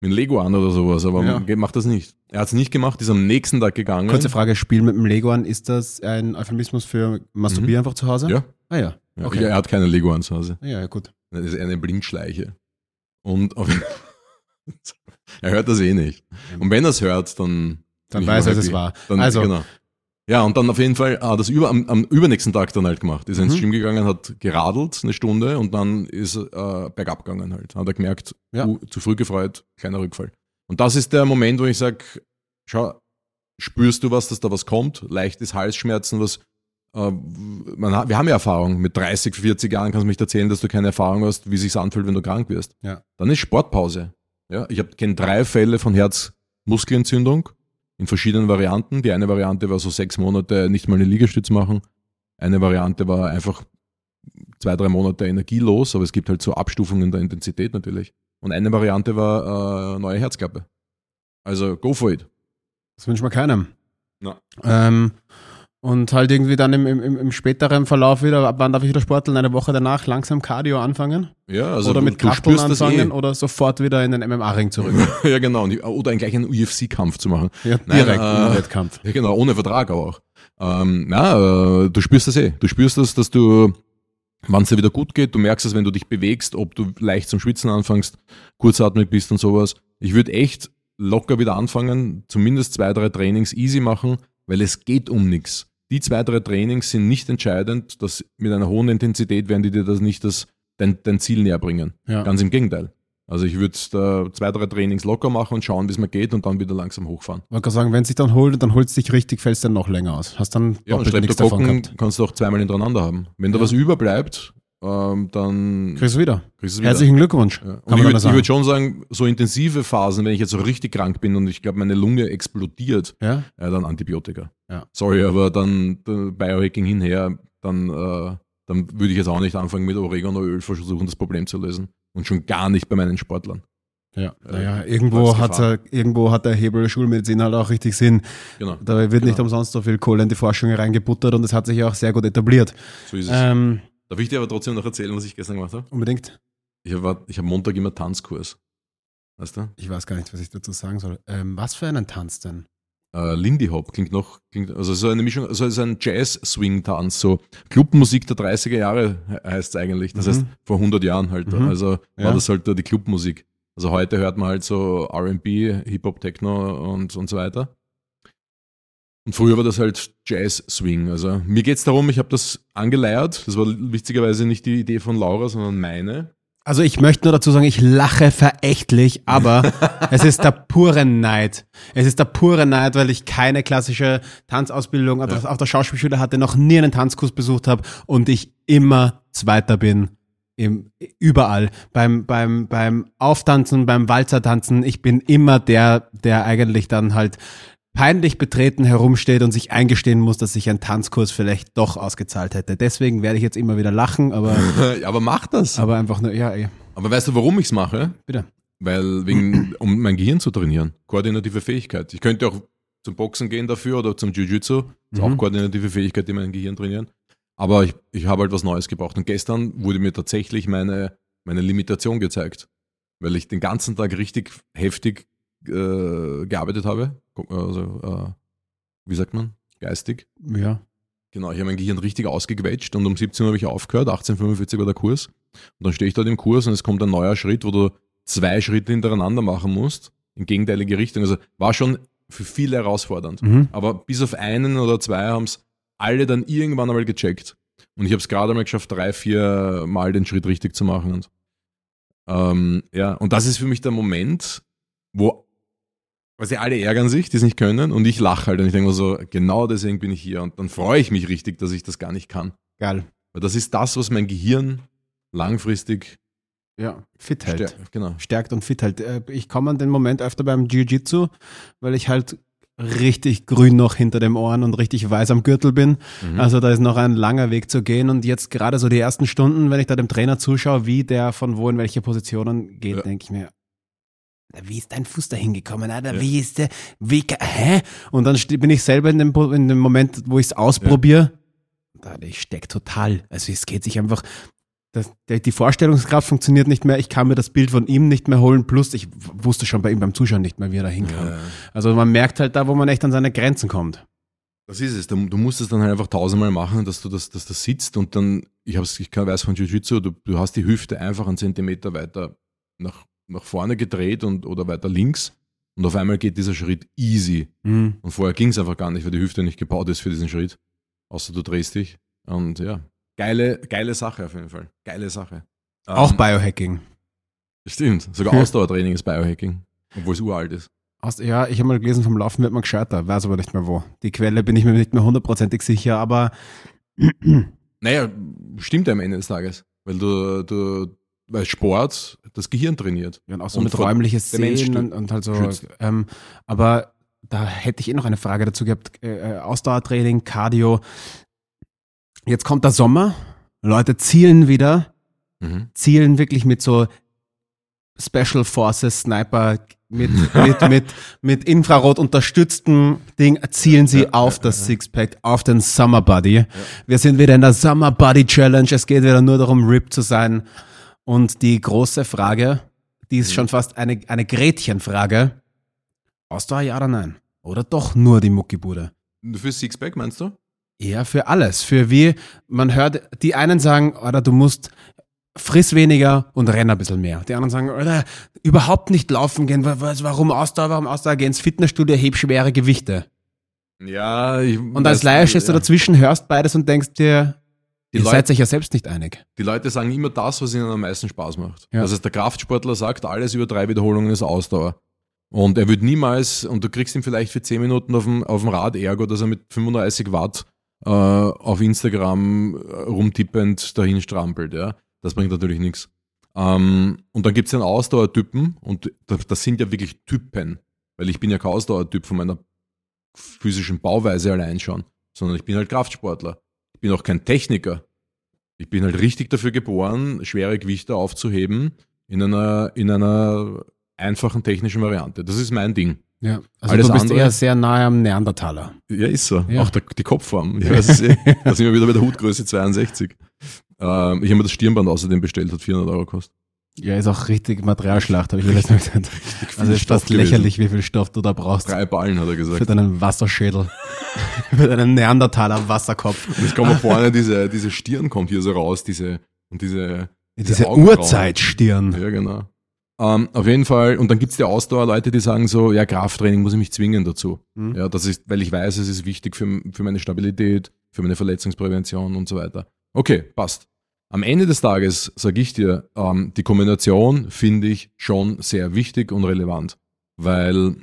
mit Lego an oder sowas, aber Ja. mach das nicht. Er hat es nicht gemacht, ist am nächsten Tag gegangen. Kurze Frage, Spiel mit dem Lego an, ist das ein Euphemismus für Masturbieren einfach zu Hause? Mhm. Ja. Ah ja. Ja, Okay. Er hat keine Lego an zu Hause. Ja, ja, gut. Das ist eine Blindschleiche. Und auf, er hört das eh nicht. Und wenn er es hört, dann, Dann weiß er, es happy. war. Dann, Also, genau. Ja, und dann auf jeden Fall ah, das über, am, am übernächsten Tag dann halt gemacht. Ist er ins Mhm. Gym gegangen, hat geradelt eine Stunde und dann ist er äh, bergab gegangen halt. Hat er gemerkt, Ja. uh, zu früh gefreut, kleiner Rückfall. Und das ist der Moment, wo ich sag, schau, spürst du was, dass da was kommt? Leichtes Halsschmerzen, was äh, man, wir haben ja Erfahrung. Mit 30, 40 Jahren kannst du mich erzählen, dass du keine Erfahrung hast, wie sich's anfühlt, wenn du krank wirst. Ja. Dann ist Sportpause. Ja, ich kenne drei Fälle von Herzmuskelentzündung in verschiedenen Varianten. Die eine Variante war so sechs Monate nicht mal eine Liegestütz machen. Eine Variante war einfach zwei, drei Monate energielos, aber es gibt halt so Abstufungen der Intensität natürlich. Und eine Variante war äh, neue Herzklappe. Also go for it. das wünscht man keinem. Na. Ähm, und halt irgendwie dann im, im, im späteren Verlauf wieder, ab wann darf ich wieder sporteln? Eine Woche danach langsam Cardio anfangen? Ja, also oder du, mit spürst das anfangen eh. oder sofort wieder in den MMA-Ring zurück? ja, genau. Und, oder gleich einen UFC-Kampf zu machen. Ja, Nein, direkt äh, im Wettkampf. Ja, genau, ohne Vertrag aber auch. Ähm, na, äh, du spürst das eh. Du spürst das, dass du, wann es dir wieder gut geht, du merkst es, wenn du dich bewegst, ob du leicht zum Schwitzen anfängst, kurzatmig bist und sowas. Ich würde echt locker wieder anfangen, zumindest zwei, drei Trainings easy machen, weil es geht um nichts. Die zwei, drei Trainings sind nicht entscheidend, dass mit einer hohen Intensität werden die dir das nicht das, dein, dein Ziel näher bringen. Ja. Ganz im Gegenteil. Also ich würde da zwei, drei Trainings locker machen und schauen, wie es mir geht und dann wieder langsam hochfahren. Ich wollte sagen, wenn es sich dann holt, dann holt es dich richtig, fällst dann noch länger aus. Hast dann Ja, und nichts davon gehabt. kannst du auch zweimal hintereinander haben. Wenn da Ja. was überbleibt, ähm, dann Kriegst du wieder. kriegst wieder. Herzlichen Glückwunsch. Ja. Ich würde würd schon sagen, so intensive Phasen, wenn ich jetzt so richtig krank bin und ich glaube, meine Lunge explodiert, ja? ja, dann Antibiotika. Ja. Sorry, aber dann äh, Biohacking hinher, dann, äh, dann würde ich jetzt auch nicht anfangen mit Oreganoöl versuchen, das Problem zu lösen. Und schon gar nicht bei meinen Sportlern. Ja, Äh, naja, irgendwo hat, er, irgendwo hat der Hebel Schulmedizin halt auch richtig Sinn. Genau, Da wird nicht Genau. umsonst so viel Kohle in die Forschung reingebuttert und es hat sich ja auch sehr gut etabliert. so ist es. Ähm, Darf ich dir aber trotzdem noch erzählen, was ich gestern gemacht habe? unbedingt. Ich habe ich hab Montag immer Tanzkurs. Weißt du? Ich weiß gar nicht, was ich dazu sagen soll. Ähm, was für einen Tanz denn? äh, Lindy Hop klingt noch, klingt, also so eine Mischung, also ist ein Jazz-Swing-Tanz, so Clubmusik der 30er Jahre he- heißt es eigentlich. Das Mhm. heißt vor 100 Jahren halt. Mhm. Also war Ja. das halt die Clubmusik. Also heute hört man halt so R&B, Hip-Hop, Techno und, und so weiter. Und früher war das halt Jazz-Swing. Also mir geht's darum, ich habe das angeleiert. Das war witzigerweise nicht die Idee von Laura, sondern meine. Also ich möchte nur dazu sagen, ich lache verächtlich, aber es ist der pure Neid. Es ist der pure Neid, weil ich keine klassische Tanzausbildung Ja. auf der Schauspielschule hatte, noch nie einen Tanzkurs besucht habe und ich immer Zweiter bin. Im, überall. Beim, beim, beim Auftanzen, beim Walzertanzen, ich bin immer der, der eigentlich dann halt peinlich betreten herumsteht und sich eingestehen muss, dass sich ein Tanzkurs vielleicht doch ausgezahlt hätte. Deswegen werde ich jetzt immer wieder lachen, aber, Aber mach das. aber einfach nur, ja, eh, Aber weißt du, warum ich's mache? bitte. Weil wegen, um mein Gehirn zu trainieren. Koordinative Fähigkeit. Ich könnte auch zum Boxen gehen dafür oder zum Jiu-Jitsu. Das ist Mhm. auch koordinative Fähigkeit, die mein Gehirn trainieren. Aber ich, ich habe halt was Neues gebraucht. Und gestern wurde mir tatsächlich meine, meine Limitation gezeigt. Weil ich den ganzen Tag richtig heftig äh, gearbeitet habe. Also, äh, wie sagt man? Geistig. Ja. Genau, ich habe mein Gehirn richtig ausgequetscht und um 17 Uhr habe ich aufgehört, 18.45 war der Kurs. Und dann stehe ich dort im Kurs und es kommt ein neuer Schritt, wo du zwei Schritte hintereinander machen musst, in gegenteilige Richtung. Also war schon für viele herausfordernd. Mhm. Aber bis auf einen oder zwei haben es alle dann irgendwann einmal gecheckt. Und ich habe es gerade mal geschafft, drei, vier Mal den Schritt richtig zu machen. Und, ähm, ja, und das ist für mich der Moment, wo Quasi alle ärgern sich, die es nicht können und ich lache halt und ich denke mir so, genau deswegen bin ich hier und dann freue ich mich richtig, dass ich das gar nicht kann. Geil. Weil das ist das, was mein Gehirn langfristig Ja, fit hält. stärkt. Genau. Stärkt und fit hält. Äh, Ich komme an den Moment öfter beim Jiu-Jitsu, weil ich halt richtig grün noch hinter dem Ohren und richtig weiß am Gürtel bin. Mhm. Also da ist noch ein langer Weg zu gehen und jetzt gerade so die ersten Stunden, wenn ich da dem Trainer zuschaue, wie der von wo in welche Positionen geht, Ja. denke ich mir, wie ist dein Fuß da hingekommen? Alter, Ja. wie ist der, wie, hä? Und dann bin ich selber in dem, in dem Moment, wo ich es ausprobiere, da ich steck total. Also es geht sich einfach, das, die Vorstellungskraft funktioniert nicht mehr. Ich kann mir das Bild von ihm nicht mehr holen. Plus, ich wusste schon bei ihm beim Zuschauen nicht mehr, wie er da hinkam. Ja. Also man merkt halt da, wo man echt an seine Grenzen kommt. Das ist es. Du, du musst es dann halt einfach tausendmal machen, dass du das, dass das sitzt und dann, ich hab's, ich kann, weiß von Jiu-Jitsu, du, du hast die Hüfte einfach einen Zentimeter weiter nach, nach vorne gedreht und, oder weiter links und auf einmal geht dieser Schritt easy. Mhm. Und vorher ging es einfach gar nicht, weil die Hüfte nicht gebaut ist für diesen Schritt. Außer du drehst dich. Und ja, geile, geile Sache auf jeden Fall. Geile Sache. Auch Ähm, Biohacking. Stimmt, sogar Ausdauertraining ist Biohacking, obwohl es uralt ist. Aus, ja, ich habe mal gelesen, vom Laufen wird man gescheiter, weiß aber nicht mehr wo. Die Quelle bin ich mir nicht mehr hundertprozentig sicher, aber Naja, stimmt ja am Ende des Tages. Weil du, du weil Sport das Gehirn trainiert. ja, und auch so Und mit räumliches Sehen und, und halt so. Ähm, aber da hätte ich eh noch eine Frage dazu gehabt. Äh, äh, Ausdauertraining, Cardio. Jetzt kommt der Sommer, Leute zielen wieder, Mhm. zielen wirklich mit so Special Forces Sniper mit, mit, mit, mit Infrarot unterstütztem Ding zielen sie Ja, auf ja, das ja. Sixpack, auf den Summer Body. Wir sind wieder in der Summer Body Challenge. Es geht wieder nur darum, RIP zu sein. Und die große Frage, die ist Mhm. schon fast eine, eine Gretchenfrage. Ausdauer ja oder nein? Oder doch nur die Muckibude? Für Sixpack meinst du? Ja, für alles. Für wie, man hört, die einen sagen, oder du musst friss weniger und renn ein bisschen mehr. Die anderen sagen, oder überhaupt nicht laufen gehen. Warum Ausdauer? Warum Ausdauer? Geh ins Fitnessstudio, heb schwere Gewichte. Ja, ich Und als Laie stehst du ja. dazwischen, hörst beides und denkst dir, Die ihr Leute- seid sich ja selbst nicht einig. Die Leute sagen immer das, was ihnen am meisten Spaß macht. Ja. Das heißt, der Kraftsportler sagt, alles über drei Wiederholungen ist Ausdauer. Und er wird niemals, und du kriegst ihn vielleicht für 10 Minuten auf dem, auf dem Rad Ergo, dass er mit 35 Watt äh, auf Instagram äh, rumtippend dahin strampelt. Ja? Das bringt natürlich nichts. Ähm, und dann gibt es den Ausdauertypen, und das, das sind ja wirklich Typen, weil ich bin ja kein Ausdauertyp von meiner physischen Bauweise allein schon, sondern ich bin halt Kraftsportler. Ich bin auch kein Techniker. Ich bin halt richtig dafür geboren, schwere Gewichte aufzuheben in einer, in einer einfachen technischen Variante. Das ist mein Ding. Ja. Also Alles du bist andere- eher sehr nahe am Neandertaler. Ja, ist so. Ja. Auch der, die Kopfform. Ja, das ist eh, da sind wir wieder bei der Hutgröße 62. Ähm, ich habe mir das Stirnband außerdem bestellt, hat 400 Euro gekostet. Ja, ist auch richtig Materialschlacht, habe ich mir letztes Mal gesagt. Also ist fast lächerlich, wie viel Stoff du da brauchst. Drei Ballen, hat er Für gesagt. deinen Wasserschädel. Für deinen Neandertaler Wasserkopf. Und jetzt kommt man vorne, diese, diese Stirn kommt hier so raus, diese, und diese, Diese Augenbrauen. Urzeitstirn. Ja, genau. Ähm, auf jeden Fall, und dann gibt's die Ausdauerleute, die sagen so, ja, Krafttraining muss ich mich zwingen dazu. Mhm. Ja, das ist, weil ich weiß, es ist wichtig für, für meine Stabilität, für meine Verletzungsprävention und so weiter. Okay, passt. Am Ende des Tages sage ich dir, ähm, die Kombination finde ich schon sehr wichtig und relevant, weil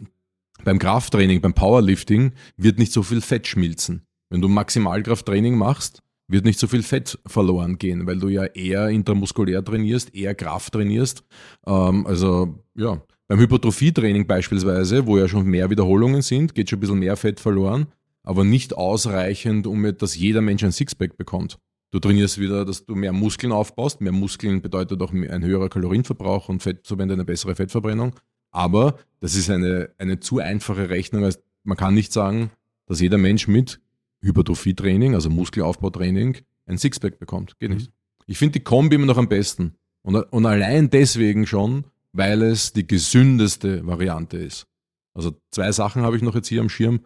beim Krafttraining, beim Powerlifting wird nicht so viel Fett schmilzen. Wenn du Maximalkrafttraining machst, wird nicht so viel Fett verloren gehen, weil du ja eher intramuskulär trainierst, eher Kraft trainierst. Ähm, also ja, beim Hypertrophietraining beispielsweise, wo ja schon mehr Wiederholungen sind, geht schon ein bisschen mehr Fett verloren, aber nicht ausreichend, um dass jeder Mensch ein Sixpack bekommt. Du trainierst wieder, dass du mehr Muskeln aufbaust. Mehr Muskeln bedeutet auch ein höherer Kalorienverbrauch und Fett, somit eine bessere Fettverbrennung. Aber das ist eine, eine zu einfache Rechnung. als Man kann nicht sagen, dass jeder Mensch mit Hypertrophietraining, also Muskelaufbautraining, ein Sixpack bekommt. Geht nicht. Ich finde die Kombi immer noch am besten. Und, und allein deswegen schon, weil es die gesündeste Variante ist. Also zwei Sachen habe ich noch jetzt hier am Schirm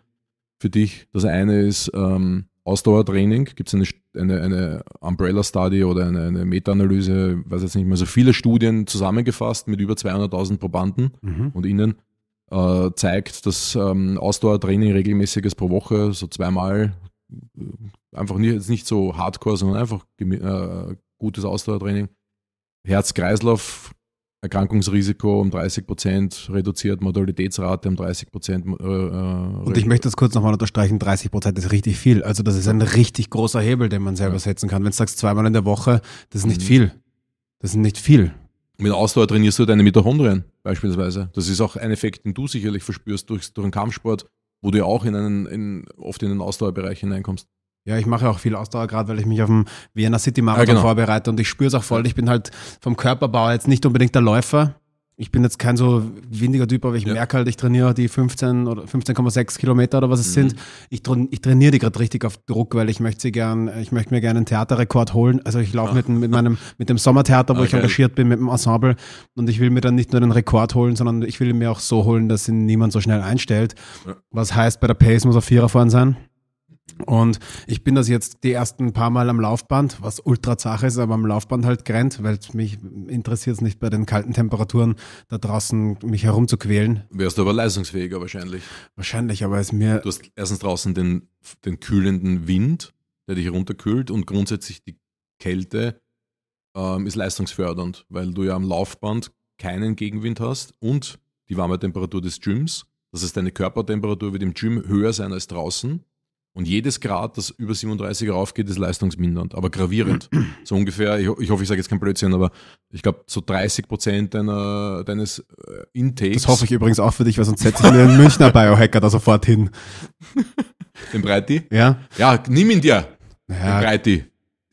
für dich. Das eine ist ähm, Ausdauertraining. Gibt es eine, eine, eine Umbrella Study oder eine, eine Meta-Analyse, weiß jetzt nicht mehr, so viele Studien zusammengefasst mit über 200.000 Probanden Mhm. und ihnen äh, zeigt, dass ähm, Ausdauertraining regelmäßiges pro Woche, so zweimal, äh, einfach nicht, jetzt nicht so hardcore, sondern einfach äh, gutes Ausdauertraining. Herz-Kreislauf, Erkrankungsrisiko um 30 Prozent reduziert, Mortalitätsrate um 30 Prozent. Äh, Und ich möchte das kurz nochmal unterstreichen, 30 Prozent ist richtig viel. Also das ist ein richtig großer Hebel, den man selber Ja. setzen kann. Wenn du sagst, zweimal in der Woche, das ist nicht Mhm. viel. Das ist nicht viel. Mit Ausdauer trainierst du deine Mitochondrien beispielsweise. Das ist auch ein Effekt, den du sicherlich verspürst durch, durch den Kampfsport, wo du ja auch in einen, in, oft in den Ausdauerbereich hineinkommst. Ja, ich mache auch viel Ausdauer, gerade weil ich mich auf dem Vienna City Marathon Ja, genau. vorbereite und ich spüre es auch voll. Ich bin halt vom Körperbau jetzt nicht unbedingt der Läufer. Ich bin jetzt kein so windiger Typ, aber ich Ja. merke halt, ich trainiere die 15 oder 15,6 Kilometer oder was es Mhm. sind. Ich, ich trainiere die gerade richtig auf Druck, weil ich möchte sie gern, ich möchte mir gerne einen Theaterrekord holen. Also ich laufe mit, dem- mit meinem, mit dem Sommertheater, wo Ah, ich engagiert bin, mit dem Ensemble. Und ich will mir dann nicht nur den Rekord holen, sondern ich will ihn mir auch so holen, dass ihn niemand so schnell einstellt. Ja. Was heißt, bei der Pace muss er Vierer vorn sein. Und ich bin das jetzt die ersten paar Mal am Laufband, was ultra zach ist, aber am Laufband halt grennt, weil es mich interessiert es nicht bei den kalten Temperaturen da draußen mich herumzuquälen. Wärst du aber leistungsfähiger wahrscheinlich. Wahrscheinlich, aber es mir Du hast erstens draußen den, den kühlenden Wind, der dich runterkühlt und grundsätzlich die Kälte ähm, ist leistungsfördernd, weil du ja am Laufband keinen Gegenwind hast und die warme Temperatur des Gyms. Das heißt, deine Körpertemperatur wird im Gym höher sein als draußen. Und jedes Grad, das über 37 raufgeht, ist leistungsmindernd, aber gravierend. so ungefähr, ich, ich hoffe, ich sage jetzt kein Blödsinn, aber ich glaube, so 30 Prozent deiner, deines äh, Intakes, das hoffe ich übrigens auch für dich, weil sonst setze ich mir einen Münchner Biohacker da sofort hin. den Breiti. Ja? Ja, nimm ihn dir, den Ja, Breiti.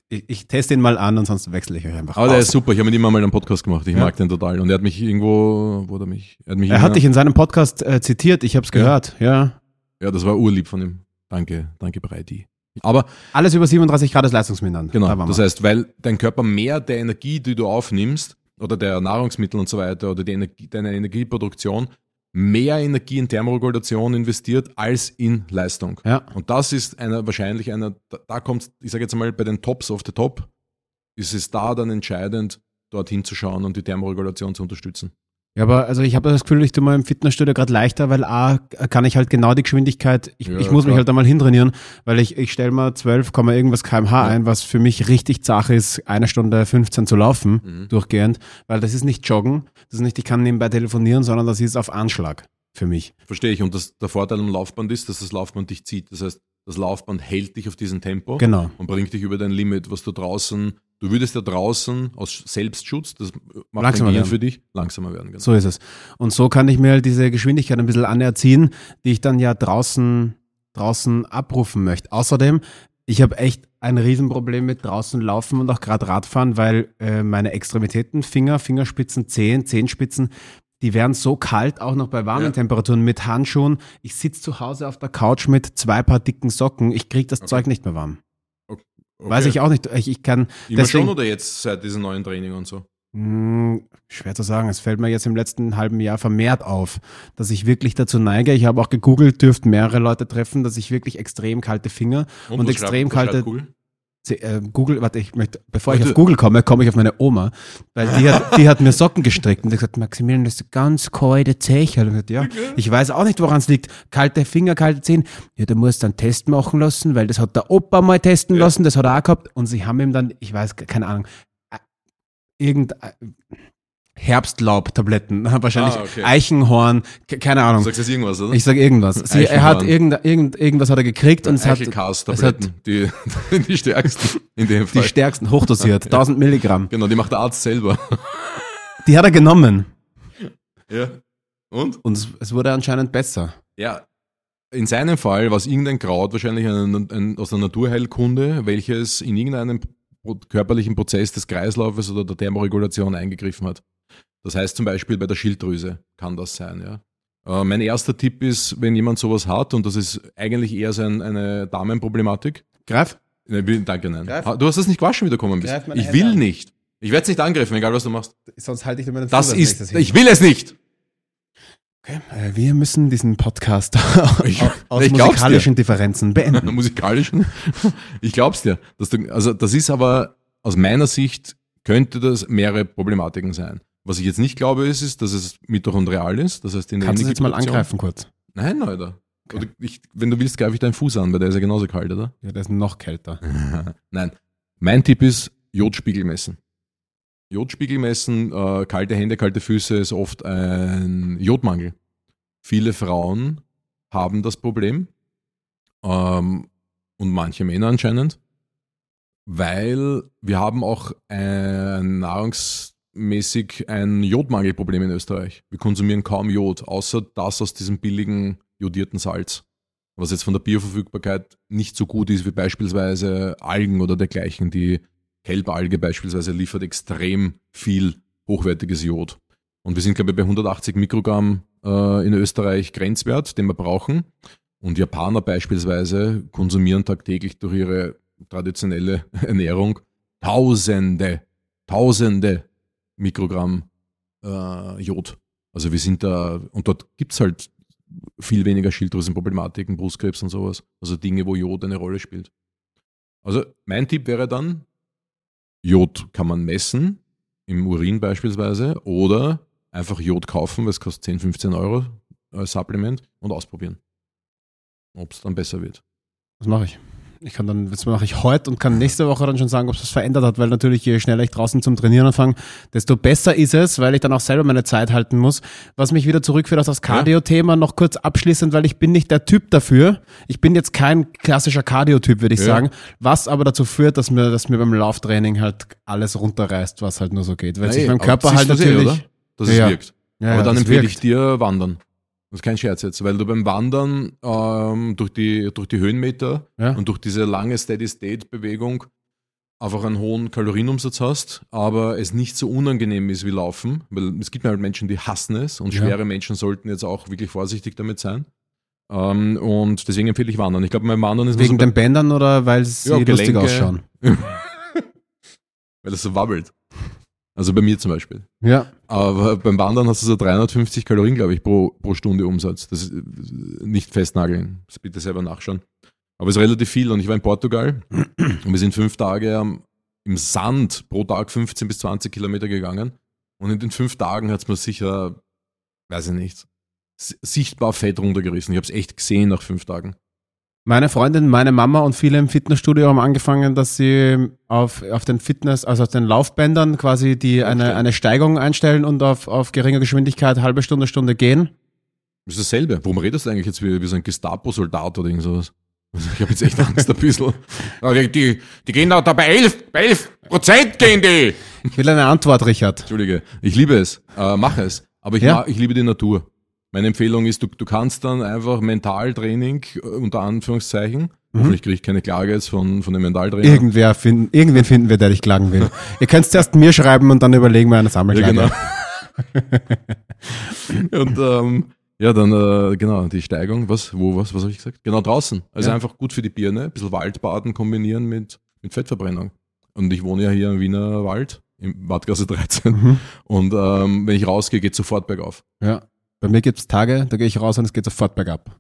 ich, ich teste ihn mal an und sonst wechsle ich euch einfach. Aber der aus. ist super. Ich habe mit ihm mal einen Podcast gemacht. Ich Ja. mag den total. Und er hat mich irgendwo, wo hat er mich, er hat mich er hat dich in seinem Podcast äh, zitiert, ich habe es Ja. gehört. Ja. ja, das war urlieb von ihm. Danke, danke Breiti. Aber Alles über 37 Grad ist leistungsmindernd. genau, Da das heißt, weil dein Körper mehr der Energie, die du aufnimmst, oder der Nahrungsmittel und so weiter, oder die Energie, deine Energieproduktion, mehr Energie in Thermoregulation investiert als in Leistung. Ja. Und das ist einer, wahrscheinlich einer, da, da kommt, ich sage jetzt mal, bei den Tops of the Top, ist es da dann entscheidend, dorthin zu schauen und die Thermoregulation zu unterstützen. Ja, aber also ich habe das Gefühl, ich tue mal im Fitnessstudio gerade leichter, weil A, kann ich halt genau die Geschwindigkeit, ich, Ja, ich muss mich klar. halt einmal hintrainieren, weil ich, ich stelle mal 12, Komma irgendwas kmh Ja. ein, was für mich richtig zach ist, eine Stunde 15 zu laufen, Mhm. durchgehend, weil das ist nicht Joggen, das ist nicht, ich kann nebenbei telefonieren, sondern das ist auf Anschlag für mich. Verstehe ich. Und das, der Vorteil am Laufband ist, dass das Laufband dich zieht. Das heißt, das Laufband hält dich auf diesem Tempo Genau. und bringt dich über dein Limit, was du draußen, du würdest ja draußen aus Selbstschutz, das macht Langsamer werden. für dich, langsamer werden. Genau. So ist es. Und so kann ich mir halt diese Geschwindigkeit ein bisschen anerziehen, die ich dann ja draußen, draußen abrufen möchte. Außerdem, ich habe echt ein Riesenproblem mit draußen laufen und auch gerade Radfahren, weil äh, meine Extremitäten, Finger, Fingerspitzen, Zehen, Zehenspitzen, die werden so kalt, auch noch bei warmen Ja. Temperaturen mit Handschuhen. Ich sitze zu Hause auf der Couch mit zwei Paar dicken Socken. Ich kriege das Okay. Zeug nicht mehr warm. Okay. Weiß ich auch nicht. Ich, ich kann Immer deswegen- schon oder jetzt seit diesem neuen Training und so? hm, Schwer zu sagen. Es fällt mir jetzt im letzten halben Jahr vermehrt auf, dass ich wirklich dazu neige. Ich habe auch gegoogelt, dürften mehrere Leute treffen, dass ich wirklich extrem kalte Finger und, was extrem schreibt- kalte Google? Se- äh, Google, warte, ich möchte, bevor ich auf Google komme, komme ich auf meine Oma, weil die hat, die hat mir Socken gestrickt und die hat gesagt, Maximilian, das ist ganz kalte Zeche. Und ich ja, ich weiß auch nicht, woran es liegt. Kalte Finger, kalte Zehen. Ja, du musst einen Test machen lassen, weil das hat der Opa mal testen Ja. lassen, das hat er auch gehabt. Und sie haben ihm dann, ich weiß, keine Ahnung, äh, irgendein Herbstlaubtabletten, wahrscheinlich Ah, okay. Eichenhorn, ke- keine Du Ahnung. sagst jetzt irgendwas, oder? Ich sag irgendwas. Sie, er hat irgend, irgend, irgendwas hat er gekriegt und es hat, es hat die, die stärksten in dem die Fall. stärksten hochdosiert, 1000 Milligramm. Genau, die macht der Arzt selber. Die hat er genommen. ja. Und? Und es, wurde anscheinend besser. Ja, in seinem Fall war es irgendein Kraut, wahrscheinlich ein, ein, aus der Naturheilkunde, welches in irgendeinem körperlichen Prozess des Kreislaufes oder der Thermoregulation eingegriffen hat. Das heißt zum Beispiel bei der Schilddrüse kann das sein, ja. Äh, mein erster Tipp ist, wenn jemand sowas hat, und das ist eigentlich eher so ein, eine Damenproblematik. Greif. Ne, will, danke, nein. Greif. Du hast das nicht gewaschen, wie du gekommen bist. Ich will an. nicht. Ich werde es nicht angreifen, egal was du machst. Sonst halte ich dir meinen Das ist, ich will es nicht. Okay. Äh, Wir müssen diesen Podcast Ich- aus ich musikalischen Differenzen beenden. musikalischen. Ich glaub's dir. Du, also das ist aber aus meiner Sicht könnte das mehrere Problematiken sein. Was ich jetzt nicht glaube, ist, ist, dass es mitochondrial ist. Das heißt, in Kannst du jetzt mal angreifen kurz? Nein, Alter. Oder ich, wenn du willst, greife ich deinen Fuß an, weil der ist ja genauso kalt, oder? Ja, der ist noch kälter. Nein. Mein Tipp ist Jodspiegel messen. Jodspiegel messen, äh, kalte Hände, kalte Füße ist oft ein Jodmangel. Viele Frauen haben das Problem ähm, und manche Männer anscheinend, weil wir haben auch ein nahrungsmäßig ein Jodmangelproblem in Österreich. Wir konsumieren kaum Jod, außer das aus diesem billigen jodierten Salz, was jetzt von der Bioverfügbarkeit nicht so gut ist wie beispielsweise Algen oder dergleichen. Die Kelbalge beispielsweise liefert extrem viel hochwertiges Jod. Und wir sind, glaube ich, bei 180 Mikrogramm äh, in Österreich Grenzwert, den wir brauchen. Und Japaner beispielsweise konsumieren tagtäglich durch ihre traditionelle Ernährung Tausende, Tausende Mikrogramm äh, Jod. Also wir sind da, und dort gibt es halt viel weniger Schilddrüsenproblematiken, Brustkrebs und sowas. Also Dinge, wo Jod eine Rolle spielt. Also mein Tipp wäre dann, Jod kann man messen, im Urin beispielsweise, oder einfach Jod kaufen, weil es kostet 10, 15 Euro als Supplement und ausprobieren, ob es dann besser wird. Was mache ich? Ich kann dann, das mache ich heute und kann nächste Woche dann schon sagen, ob es was verändert hat, weil natürlich je schneller ich draußen zum Trainieren anfange, desto besser ist es, weil ich dann auch selber meine Zeit halten muss. Was mich wieder zurückführt auf das Cardio-Thema, noch kurz abschließend, weil ich bin nicht der Typ dafür. Ich bin jetzt kein klassischer Cardio-Typ, würde ich Ja. sagen. Was aber dazu führt, dass mir, dass mir beim Lauftraining halt alles runterreißt, was halt nur so geht. Weil sich Hey, mein aber Körper halt eh, natürlich. oder? Dass es Ja. wirkt. Ja, Aber dann empfehle wirkt. ich dir Wandern. Das ist kein Scherz jetzt, weil du beim Wandern ähm, durch, die, durch die Höhenmeter Ja. und durch diese lange Steady-State-Bewegung einfach einen hohen Kalorienumsatz hast, aber es nicht so unangenehm ist wie Laufen, weil es gibt halt Menschen, die hassen es und Ja. schwere Menschen sollten jetzt auch wirklich vorsichtig damit sein. Ähm, und deswegen empfehle ich Wandern. Ich glaube, beim Wandern ist Wegen so den Bändern oder weil sie Ja, lustig Gelenke. ausschauen? weil es so wabbelt. Also bei mir zum Beispiel. Ja. Aber beim Wandern hast du so 350 Kalorien, glaube ich, pro, pro Stunde Umsatz. Das ist äh, nicht festnageln. Das bitte selber nachschauen. Aber es ist relativ viel. Und ich war in Portugal und wir sind fünf Tage am, im Sand pro Tag 15 bis 20 Kilometer gegangen. Und in den fünf Tagen hat es mir sicher, weiß ich nicht, sichtbar Fett runtergerissen. Ich habe es echt gesehen nach fünf Tagen. Meine Freundin, meine Mama und viele im Fitnessstudio haben angefangen, dass sie auf, auf den Fitness, also auf den Laufbändern quasi die eine, Aufstellen. eine Steigung einstellen und auf, auf geringer Geschwindigkeit halbe Stunde, Stunde gehen. Das ist dasselbe. Warum redest du eigentlich jetzt wie, wie so ein Gestapo-Soldat oder irgend sowas? Also ich habe jetzt echt Angst ein bisschen. Die, die, die gehen da, da bei 11, bei 11 Prozent gehen die. Ich will eine Antwort, Richard. Entschuldige, ich liebe es, äh, mache es, aber ich, Ja. mag, ich liebe die Natur. Meine Empfehlung ist, du, du kannst dann einfach Mentaltraining, äh, unter Anführungszeichen, hoffentlich kriege ich keine Klage jetzt von, von dem Mentaltrainer. Irgendwer finden, irgendwen finden wir, der dich klagen will. Ihr könnt zuerst mir schreiben und dann überlegen wir eine ja, Sammelklage. genau. Und ähm, ja, dann äh, genau, die Steigung, was, wo, was, was habe ich gesagt? Genau, draußen. Also Ja. einfach gut für die Birne, ein bisschen Waldbaden kombinieren mit, mit Fettverbrennung. Und ich wohne ja hier im Wiener Wald, im Wattgasse 13. Mhm. Und ähm, wenn ich rausgehe, geht sofort bergauf. Ja. Bei mir gibt's Tage, da gehe ich raus und es geht sofort bergab.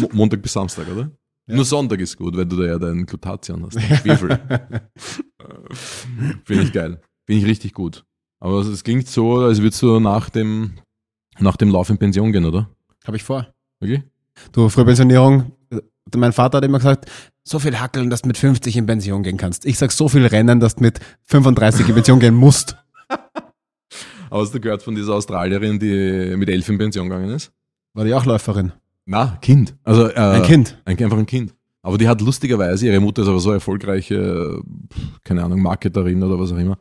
Mo- Montag bis Samstag, oder? Ja. Nur Sonntag ist gut, weil du da ja deinen Glutathion hast. Finde ich geil. Finde ich richtig gut. Aber es klingt so, als würdest du nach dem, nach dem Lauf in Pension gehen, oder? Habe ich vor. Okay? Du, Frühpensionierung, äh, mein Vater hat immer gesagt, so viel hackeln, dass du mit 50 in Pension gehen kannst. Ich sag so viel rennen, dass du mit 35 in Pension gehen musst. Hast du gehört von dieser Australierin, die mit elf in Pension gegangen ist? War die auch Läuferin? Na, Kind. Also, äh, Ein Kind. Ein, einfach ein Kind. Aber die hat lustigerweise, ihre Mutter ist aber so erfolgreiche, keine Ahnung, Marketerin oder was auch immer.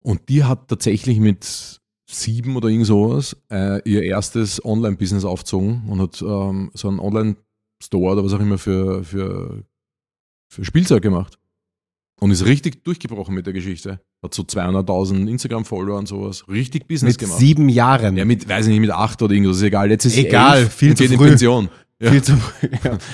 Und die hat tatsächlich mit sieben oder irgend sowas äh, ihr erstes Online-Business aufgezogen und hat ähm, so einen Online-Store oder was auch immer für, für, für Spielzeug gemacht. Und ist richtig durchgebrochen mit der Geschichte. Hat so 200.000 Instagram-Follower und sowas. Richtig Business Mit gemacht. sieben Jahren. Ja, mit, weiß ich nicht, mit acht oder irgendwas, ist egal. Jetzt ist Egal, elf viel zu geht in früh. Pension. Ja. Viel zu, ja.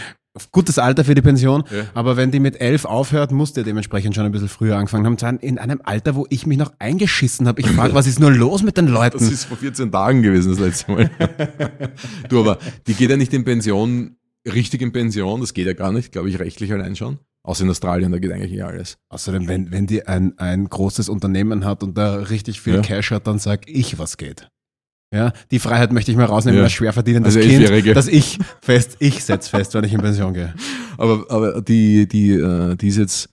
Gutes Alter für die Pension. Ja. Aber wenn die mit elf aufhört, muss der dementsprechend schon ein bisschen früher angefangen haben. Zwar In einem Alter, wo ich mich noch eingeschissen habe. Ich frage, was ist nur los mit den Leuten? Das ist vor 14 Tagen gewesen, das letzte Mal. du, aber die geht ja nicht in Pension, richtig in Pension, das geht ja gar nicht, glaube ich, rechtlich allein schon. Außer in Australien, da geht eigentlich eh alles. Außerdem, wenn, wenn die ein, ein großes Unternehmen hat und da richtig viel Ja. Cash hat, dann sag ich, was geht. Ja, die Freiheit möchte ich mal rausnehmen Ja. als schwer verdienendes Also Kind, dass ich fest, ich setz fest, wenn ich in Pension gehe. Aber, aber die, die, äh, die ist jetzt,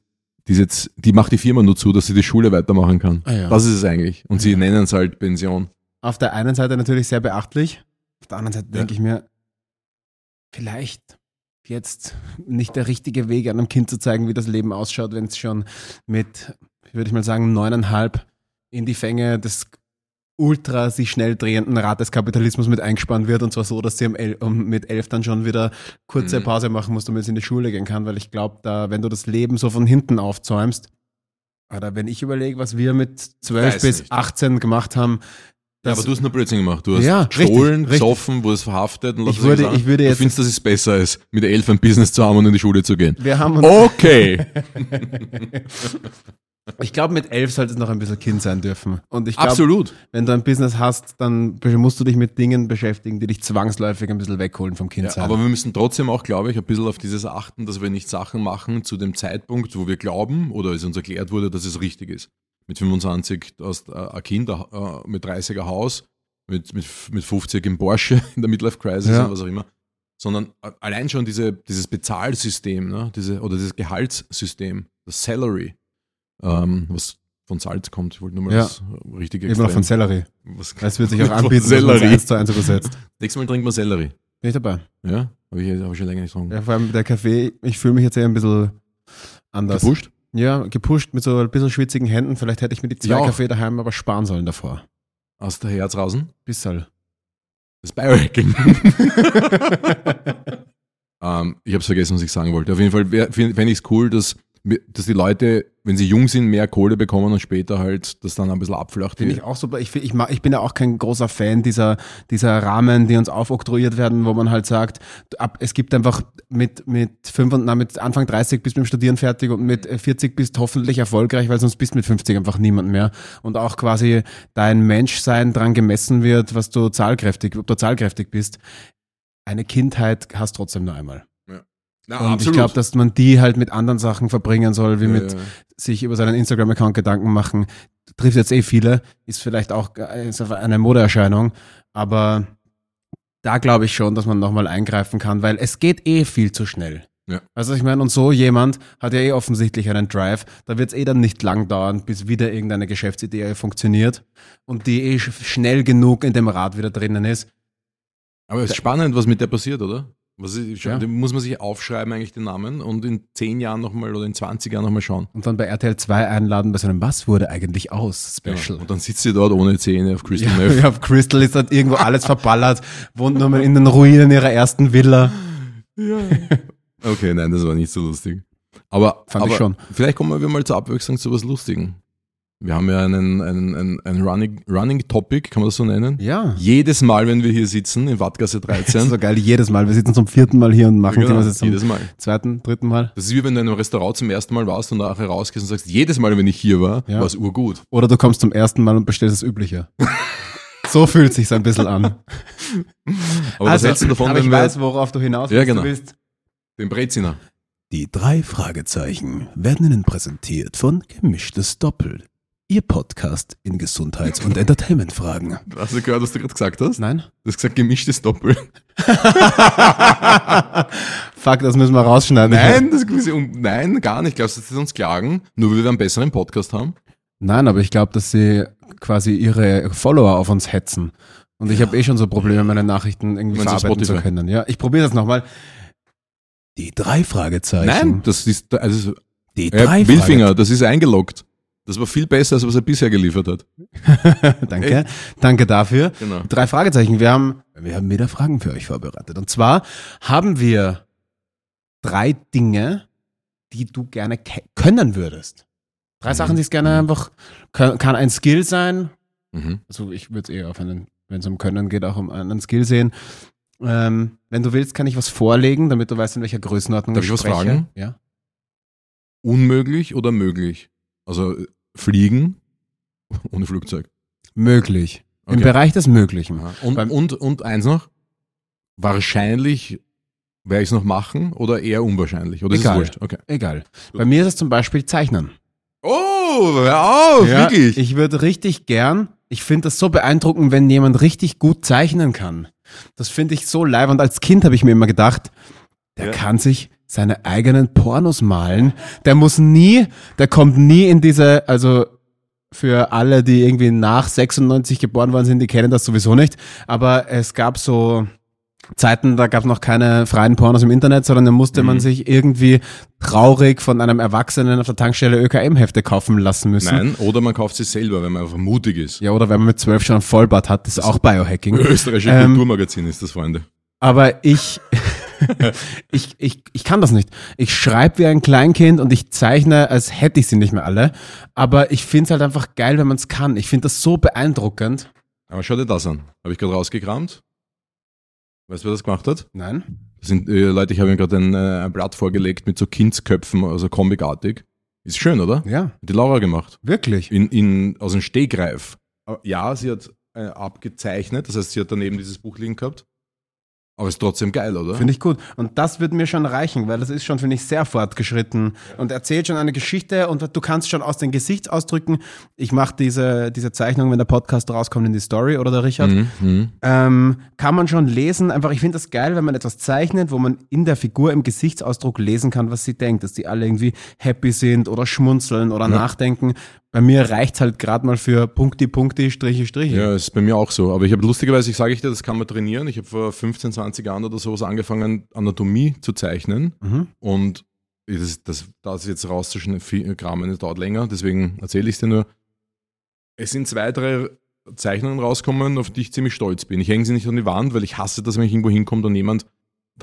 die ist jetzt, die macht die Firma nur zu, dass sie die Schule weitermachen kann. Ah ja. Das ist es eigentlich. Und sie Ja. nennen es halt Pension. Auf der einen Seite natürlich sehr beachtlich, auf der anderen Seite denke ich mir, vielleicht jetzt nicht der richtige Weg, einem Kind zu zeigen, wie das Leben ausschaut, wenn es schon mit, würde ich mal sagen, neuneinhalb in die Fänge des ultra sich schnell drehenden Rad des Kapitalismus mit eingespannt wird und zwar so, dass sie mit elf dann schon wieder kurze Mhm. Pause machen muss, damit sie in die Schule gehen kann, weil ich glaube, da, wenn du das Leben so von hinten aufzäumst, oder wenn ich überlege, was wir mit zwölf Weiß bis nicht. 18 gemacht haben, Ja, aber du hast nur Blödsinn gemacht. Du hast Ja, gestohlen, richtig. gesoffen, wurdest verhaftet und Ich würde- ich würde du jetzt- findest, dass es besser ist, mit elf ein Business zu haben und in die Schule zu gehen. wir haben Okay. Ich glaube, mit elf sollte es noch ein bisschen Kind sein dürfen. Und ich glaube, Absolut. wenn du ein Business hast, dann musst du dich mit Dingen beschäftigen, die dich zwangsläufig ein bisschen wegholen vom Kind Ja, sein. aber wir müssen trotzdem auch, glaube ich, ein bisschen auf dieses achten, dass wir nicht Sachen machen zu dem Zeitpunkt, wo wir glauben oder es uns erklärt wurde, dass es richtig ist. Mit 25 hast äh, ein Kind, äh, mit 30er Haus, mit, mit, mit 50 im Porsche in der Midlife Crisis Ja. oder was auch immer. Sondern äh, allein schon diese, dieses Bezahlsystem ne? diese, oder dieses Gehaltssystem, das Salary, ähm, was von Salz kommt. Ich wollte nur mal Ja. das richtige Immer noch von Sellerie. Was, Das wird sich auch anbieten, Sellerie. eins zu eins übersetzt. Nächstes Mal trinken wir Sellerie. Bin ich dabei. Ja? Habe ich, hab ich schon länger nicht getrunken. Ja, vor allem der Kaffee, ich fühle mich jetzt eher ein bisschen anders. Gepusht? Ja, gepusht mit so ein bisschen schwitzigen Händen. Vielleicht hätte ich mir die zwei Ja. Kaffee daheim aber sparen sollen davor. Aus der Herz rausen? Bissal. Das Biohacking. ähm, ich habe es vergessen, was ich sagen wollte. Auf jeden Fall fände ich es cool, dass, dass die Leute, wenn sie jung sind, mehr Kohle bekommen und später halt das dann ein bisschen abflacht. Finde ich auch super. Ich, ich, ich bin ja auch kein großer Fan dieser, dieser Rahmen, die uns aufoktroyiert werden, wo man halt sagt, ab, es gibt einfach mit, mit, fünf und, na, mit Anfang 30 bist du mit dem Studieren fertig und mit äh, 40 bist hoffentlich erfolgreich, weil sonst bist mit 50 einfach niemand mehr. Und auch quasi dein Menschsein dran gemessen wird, was du zahlkräftig, ob du zahlkräftig bist. Eine Kindheit hast trotzdem nur einmal. Ja, Und ich glaube, dass man die halt mit anderen Sachen verbringen soll, wie Ja, mit ja. sich über seinen Instagram-Account Gedanken machen. Trifft jetzt eh viele, ist vielleicht auch ist eine Modeerscheinung, aber da glaube ich schon, dass man nochmal eingreifen kann, weil es geht eh viel zu schnell. Ja. Also ich meine, und so jemand hat ja eh offensichtlich einen Drive, da wird es eh dann nicht lang dauern, bis wieder irgendeine Geschäftsidee funktioniert und die eh sch- schnell genug in dem Rad wieder drinnen ist. Aber es ist spannend, was mit der passiert, oder? Was ist, Ja. muss man sich aufschreiben, eigentlich den Namen und in 10 Jahren nochmal oder in 20 Jahren nochmal schauen. Und dann bei RTL 2 einladen bei so einem Was wurde eigentlich aus Special. Genau. Und dann sitzt sie dort ohne Zähne auf Crystal Ja, Meth. ja, auf Crystal ist dort irgendwo alles verballert, wohnt nur mal in den Ruinen ihrer ersten Villa. Okay, nein, das war nicht so lustig. Aber, Fand aber ich schon. vielleicht kommen wir mal zur Abwechslung zu was Lustigen. Wir haben ja einen, einen, einen, einen Running, Running Topic, kann man das so nennen? Ja. Jedes Mal, wenn wir hier sitzen, in Wattgasse Das ist 13. so geil, jedes Mal. Wir sitzen zum vierten Mal hier und machen Genau, genau, jetzt zum jedes Mal. zweiten, dritten Mal. Das ist wie wenn du in einem Restaurant zum ersten Mal warst und nachher rausgehst und sagst, jedes Mal, wenn ich hier war, Ja. war es urgut. Oder du kommst zum ersten Mal und bestellst das Übliche. so fühlt sich's ein bisschen an. Aber was hältst du davon, aber wenn ich wir weiß, worauf du hinaus Ja, willst. genau. Du willst. den Breziner? Die drei Fragezeichen werden Ihnen präsentiert von Gemischtes Doppel. Ihr Podcast in Gesundheits- und Entertainment-Fragen. Hast du gehört, was du gerade gesagt hast? Nein? Du hast gesagt, gemischtes Doppel. Fuck, das müssen wir rausschneiden. Nein, das, nein, gar nicht. Glaubst du, dass sie uns klagen? Nur weil wir einen besseren Podcast haben? Nein, aber ich glaube, dass sie quasi ihre Follower auf uns hetzen. Und ich habe eh schon so Probleme, meine Nachrichten irgendwie du verarbeiten zu können. Ja, ich probiere das nochmal. Die drei Fragezeichen. Nein, das ist, also, die äh, drei Wilfinger, das ist eingeloggt. Das war viel besser, als was er bisher geliefert hat. Danke, danke dafür. Genau. Drei Fragezeichen. Wir haben, wir haben wieder Fragen für euch vorbereitet. Und zwar haben wir drei Dinge, die du gerne können würdest. Drei Mhm. Sachen, die es gerne einfach, kann, kann ein Skill sein, Mhm. also ich würde es eher auf einen, wenn es um Können geht, auch um einen Skill sehen. Ähm, wenn du willst, kann ich was vorlegen, damit du weißt, in welcher Größenordnung Darf ich was spreche. fragen? Ja. Unmöglich oder möglich? Also fliegen ohne Flugzeug. Möglich. Im Okay. Bereich des Möglichen. Aha. Und, Beim- und, und eins noch. Wahrscheinlich werde ich es noch machen oder eher unwahrscheinlich? Oder ist Egal. es wurscht? Okay. Egal. Gut. Bei mir ist es zum Beispiel Zeichnen. Oh, hör auf, Ja, wirklich. Ich würde richtig gern, ich finde das so beeindruckend, wenn jemand richtig gut zeichnen kann. Das finde ich so live. Und als Kind habe ich mir immer gedacht, der Ja. kann sich seine eigenen Pornos malen. Der muss nie, der kommt nie in diese, also für alle, die irgendwie nach 96 geboren worden sind, die kennen das sowieso nicht. Aber es gab so Zeiten, da gab es noch keine freien Pornos im Internet, sondern da musste man sich irgendwie traurig von einem Erwachsenen auf der Tankstelle ÖKM-Hefte kaufen lassen müssen. Nein, oder man kauft sie selber, wenn man einfach mutig ist. Ja, oder wenn man mit zwölf schon ein Vollbart hat, das ist auch Biohacking. Österreichische Ähm, Kulturmagazin ist das, Freunde. Aber ich, ich, ich, ich kann das nicht. Ich schreibe wie ein Kleinkind und ich zeichne, als hätte ich sie nicht mehr alle. Aber ich finde es halt einfach geil, wenn man es kann. Ich finde das so beeindruckend. Aber schau dir das an. Habe ich gerade rausgekramt. Weißt du, wer das gemacht hat? Nein? Das sind, äh, Leute, ich habe mir gerade ein, äh, ein Blatt vorgelegt mit so Kindsköpfen, also comicartig. Ist schön, oder? Ja, Hat die Laura gemacht. wirklich. In, in, aus dem Stegreif. Ja, sie hat äh, abgezeichnet, das heißt, sie hat daneben dieses Buch liegen gehabt. Aber ist trotzdem geil, oder? Finde ich gut. Und das wird mir schon reichen, weil das ist schon, finde ich, sehr fortgeschritten und erzählt schon eine Geschichte und du kannst schon aus den Gesichtsausdrücken, ich mache diese, diese Zeichnung, wenn der Podcast rauskommt, in die Story oder der Richard, Mhm, mhm. ähm, kann man schon lesen. Einfach, ich finde das geil, wenn man etwas zeichnet, wo man in der Figur im Gesichtsausdruck lesen kann, was sie denkt, dass die alle irgendwie happy sind oder schmunzeln oder nachdenken. Bei mir reicht's halt gerade mal für Punkti, Punkti, Striche, Striche. Ja, ist bei mir auch so. Aber ich habe lustigerweise, ich sage ich dir, das kann man trainieren. Ich habe vor 15, 20 Jahren oder sowas angefangen, Anatomie zu zeichnen. Mhm. Und das, das, das jetzt rauszukramen, das dauert länger, deswegen erzähle ich es dir nur. Es sind zwei, drei Zeichnungen rauskommen, auf die ich ziemlich stolz bin. Ich hänge sie nicht an die Wand, weil ich hasse das, wenn ich irgendwo hinkomme und jemand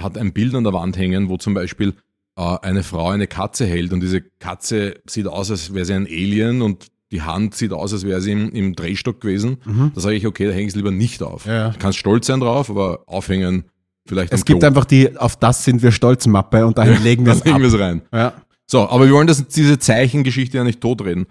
hat ein Bild an der Wand hängen, wo zum Beispiel äh, eine Frau eine Katze hält und diese Katze sieht aus, als wäre sie ein Alien und die Hand sieht aus, als wäre sie im, im Drehstock gewesen. Da sage ich, okay, da hänge ich es lieber nicht auf. Mhm. Ja, ja. Du kannst stolz sein drauf, aber aufhängen vielleicht Es gibt Klo. einfach die Auf das sind wir stolz Mappe und dahin legen wir es legen wir es rein. Ja. So, aber wir wollen das, diese Zeichengeschichte ja nicht totreden.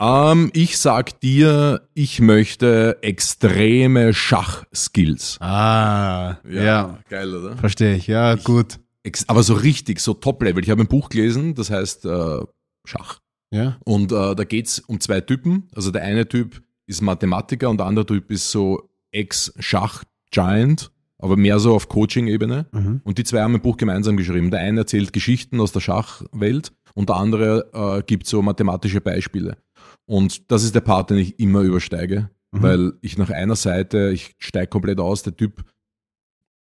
Ähm, ich sag dir, ich möchte extreme Schachskills. Ah, ja. Geil, oder? Verstehe ich. Ja, gut. Ex aber so richtig, so Top-Level. Ich habe ein Buch gelesen, das heißt äh, Schach. Ja. Und äh, da geht's um zwei Typen. Also der eine Typ ist Mathematiker und der andere Typ ist so Ex-Schach-Giant, aber mehr so auf Coaching-Ebene. Mhm. Und die zwei haben ein Buch gemeinsam geschrieben. Der eine erzählt Geschichten aus der Schachwelt und der andere äh, gibt so mathematische Beispiele. Und das ist der Part, den ich immer übersteige, Mhm. weil ich nach einer Seite, ich steige komplett aus, der Typ,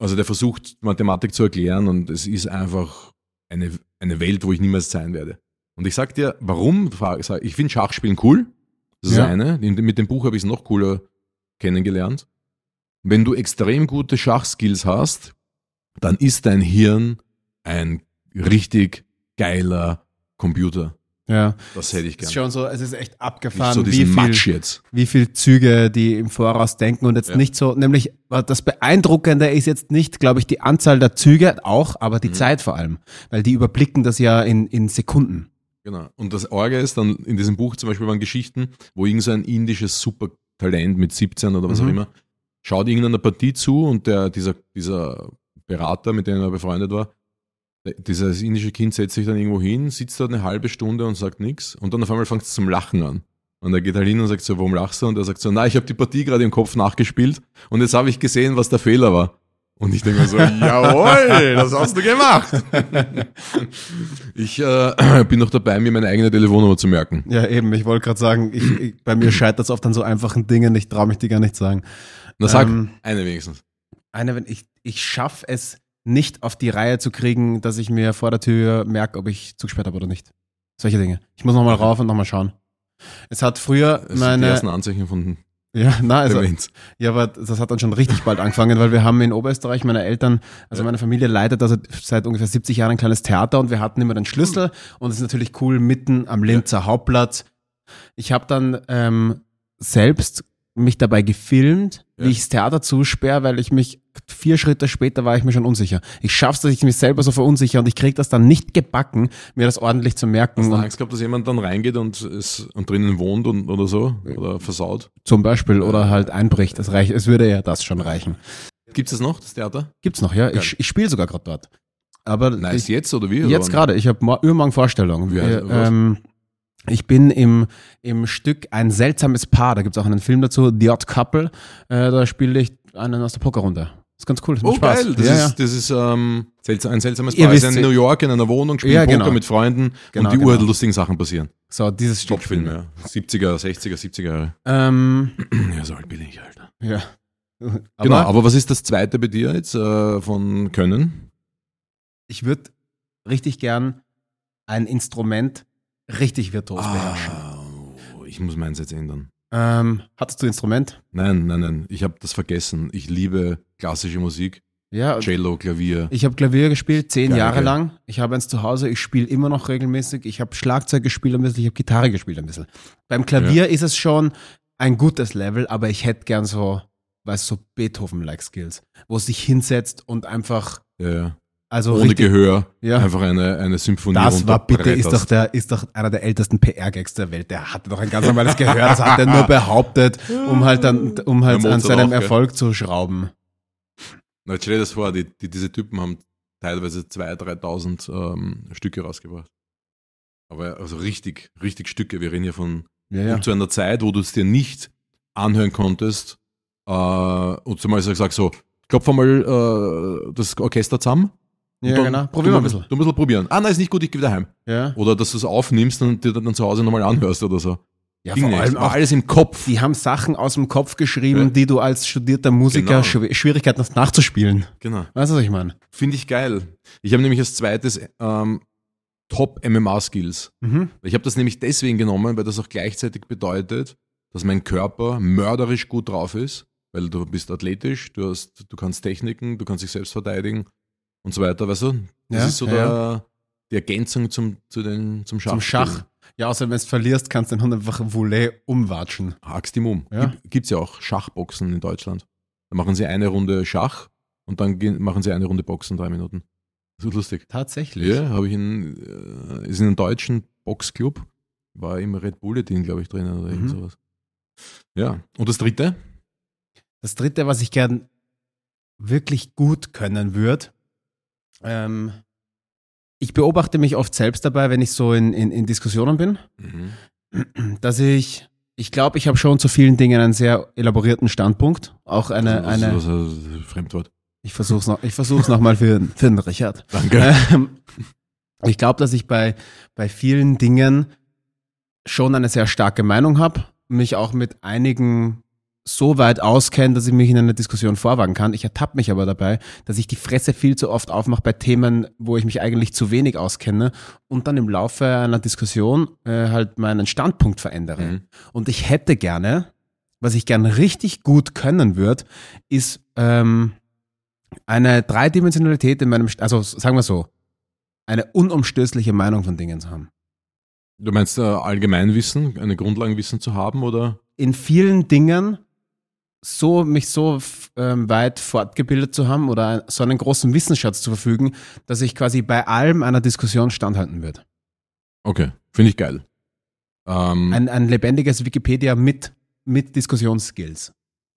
also der versucht Mathematik zu erklären und es ist einfach eine, eine Welt, wo ich niemals sein werde. Und ich sag dir, warum? Ich finde Schachspielen cool. Das ist Ja. das eine. In- Mit dem Buch habe ich es noch cooler kennengelernt. Wenn du extrem gute Schachskills hast, dann ist dein Hirn ein richtig geiler Computer. Ja. Das hätte ich Es ist schon so, es ist echt abgefahren, so wie viel, wie viel Züge die im Voraus denken und jetzt Ja. nicht so, nämlich äh, das Beeindruckende ist jetzt nicht, glaube ich, die Anzahl der Züge auch, aber Mhm. die Zeit vor allem, weil die überblicken das ja in, in Sekunden. Genau. Und das Orge ist dann, in diesem Buch zum Beispiel waren Geschichten, wo irgend so ein indisches Supertalent mit 17 oder was Mhm. auch immer, schaut irgendeiner Partie zu und der, dieser, dieser Berater, mit dem er befreundet war, dieses indische Kind setzt sich dann irgendwo hin, sitzt dort eine halbe Stunde und sagt nichts und dann auf einmal fängt es zum Lachen an. Und er geht halt hin und sagt so, warum lachst du? Und er sagt so, na, ich habe die Partie gerade im Kopf nachgespielt und jetzt habe ich gesehen, was der Fehler war. Und ich denke mir so, jawohl, das hast du gemacht. Ich äh, bin noch dabei, mir meine eigene Telefonnummer zu merken. Ja, eben, ich wollte gerade sagen, ich, ich, bei mir scheitert es oft an so einfachen Dingen, ich traue mich die gar nicht sagen. Na sag, Ähm, eine wenigstens. Eine, wenn ich, ich schaffe es nicht auf die Reihe zu kriegen, dass ich mir vor der Tür merke, ob ich zugesperrt habe oder nicht. Solche Dinge. Ich muss nochmal rauf und nochmal schauen. Es hat früher Das sind die meine. ersten Anzeichen von Ja, na, also, ja, aber das hat dann schon richtig bald angefangen, weil wir haben in Oberösterreich, meine Eltern, also meine Familie leitet also seit ungefähr 70 Jahren ein kleines Theater und wir hatten immer den Schlüssel und es ist natürlich cool mitten am Linzer Hauptplatz. Ich habe dann ähm, selbst mich dabei gefilmt, Ja. wie ich das Theater zusperre, weil ich mich vier Schritte später war ich mir schon unsicher. Ich schaff's, dass ich mich selber so verunsichere und ich krieg das dann nicht gebacken, mir das ordentlich zu merken. Hast du Angst gehabt, dass jemand dann reingeht und, es, und drinnen wohnt und, oder so? Oder versaut? zum Beispiel oder halt einbricht. Das reicht, es würde ja das schon reichen. Gibt es noch, das Theater? Gibt's noch, ja. Geil. Ich, ich spiele sogar gerade dort. Aber Nice, ich, jetzt oder wie? jetzt gerade, ich habe übermorgen Vorstellung. Wie was? ähm, Ich bin im, im Stück Ein seltsames Paar, da gibt es auch einen Film dazu, The Odd Couple, äh, da spiele ich einen aus der Pokerrunde. Das ist ganz cool, das macht Oh, Spaß. geil. Das ja, ist, das ist ähm, seltsam, ein seltsames Ihr Paar. Ist wisst- in New York in einer Wohnung, spielt Ja, Poker genau. mit Freunden Genau, und die genau. urlustigen Sachen passieren. ja. So, dieses Stück. Top-Film, ja. 70er, 60er, 70er Jahre. Ähm, Ja, so alt bin ich, Alter. ja. genau, aber was ist das zweite bei dir jetzt äh, von Können? ich würde richtig gern ein Instrument richtig virtuos beherrschen. Ah, ich muss meins jetzt ändern. Ähm, hattest du Instrument? Nein, nein, nein, ich habe das vergessen. Ich liebe klassische Musik, Ja, Cello, Klavier. ich habe Klavier gespielt, zehn Geil, Jahre lang. Ich habe eins zu Hause, ich spiele immer noch regelmäßig. Ich habe Schlagzeug gespielt ein bisschen, ich habe Gitarre gespielt ein bisschen. Beim Klavier ist es schon ein gutes Level, aber ich hätte gern so, weißt du, so Beethoven-like Skills, wo es sich hinsetzt und einfach, Ja, ja. Also Ohne richtig, Gehör, Ja. einfach eine, eine Symphonie Das war bitte, ist doch, der, ist doch einer der ältesten PR-Gags der Welt. Der hatte doch ein ganz normales Gehör, das hat er nur behauptet, um halt dann, um halt an seinem auch, gell? Erfolg zu schrauben. Na, jetzt stell dir das vor, die, die, diese Typen haben teilweise 2.000, 3.000 ähm, Stücke rausgebracht. Aber also richtig, richtig Stücke. Wir reden hier von Ja, ja. zu einer Zeit, wo du es dir nicht anhören konntest. Äh, und zumal ich sag so, klopf einmal äh, das Orchester zusammen. Ja, und dann genau. du Probier mal ein bisschen. Du musst mal probieren. Ah, nein, ist nicht gut, ich gehe wieder heim. Ja, Oder dass du es aufnimmst und dir dann zu Hause nochmal anhörst oder so. ja Ging vor allem auch, alles im Kopf. die haben Sachen aus dem Kopf geschrieben, Ja. die du als studierter Musiker Genau. Schw- Schwierigkeiten hast nachzuspielen. Genau. Weißt du, was ich meine? Finde ich geil. Ich habe nämlich als zweites ähm, Top-MMA-Skills. Mhm. Ich habe das nämlich deswegen genommen, weil das auch gleichzeitig bedeutet, dass mein Körper mörderisch gut drauf ist, weil du bist athletisch, du, hast, du kannst Techniken, du kannst dich selbst verteidigen und so weiter, weißt du? Das Ja, ist so ja, der, die Ergänzung zum, zu den, zum Schach. Zum Schach. Ja, außer wenn du verlierst, kannst du den Hund einfach Voulez umwatschen. Hackst ihm um. Ja. Gibt, gibt's ja auch Schachboxen in Deutschland. Da machen sie eine Runde Schach und dann gehen, machen sie eine Runde Boxen, drei Minuten. Das ist lustig. Tatsächlich. Ja, habe ich in, äh, ist in einem deutschen Boxclub, war im Red Bulletin, glaube ich, drinnen oder irgend Mhm. sowas. Ja, und das dritte? Das dritte, was ich gern wirklich gut können würde, ähm, ich beobachte mich oft selbst dabei, wenn ich so in, in, in Diskussionen bin, dass ich, ich glaube, ich habe schon zu vielen Dingen einen sehr elaborierten Standpunkt. Auch eine, was, eine was, was, Fremdwort. ich versuche es noch, ich versuch's noch mal für, für den Richard. Danke. Ähm, ich glaube, dass ich bei, bei vielen Dingen schon eine sehr starke Meinung habe, mich auch mit einigen so weit auskenne, dass ich mich in eine Diskussion vorwagen kann. Ich ertappe mich aber dabei, dass ich die Fresse viel zu oft aufmache bei Themen, wo ich mich eigentlich zu wenig auskenne und dann im Laufe einer Diskussion äh, halt meinen Standpunkt verändere. Mhm. Und ich hätte gerne, was ich gerne richtig gut können würde, ist ähm, eine Dreidimensionalität in meinem, St- also sagen wir so, eine unumstößliche Meinung von Dingen zu haben. Du meinst äh, Allgemeinwissen, eine Grundlagenwissen zu haben oder? In vielen Dingen so mich so ähm, weit fortgebildet zu haben oder so einen großen Wissensschatz zu verfügen, dass ich quasi bei allem einer Diskussion standhalten würde. Okay, finde ich geil. Ähm, Ein, ein lebendiges Wikipedia mit, mit Diskussionsskills.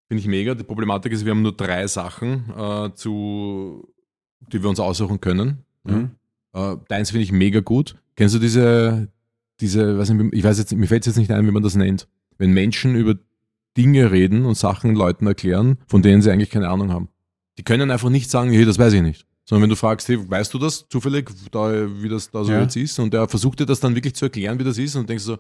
finde ich mega. Die Problematik ist, wir haben nur drei Sachen, äh, zu, die wir uns aussuchen können. Mhm. Äh, deins finde ich mega gut. Kennst du diese, diese, weiß nicht, ich weiß jetzt, mir fällt jetzt nicht ein, wie man das nennt. Wenn Menschen über Dinge reden und Sachen Leuten erklären, von denen sie eigentlich keine Ahnung haben. Die können einfach nicht sagen, hey, das weiß ich nicht. Sondern wenn du fragst, hey, weißt du das zufällig, da, wie das da so Ja. jetzt ist? Und der versucht dir das dann wirklich zu erklären, wie das ist und denkst so,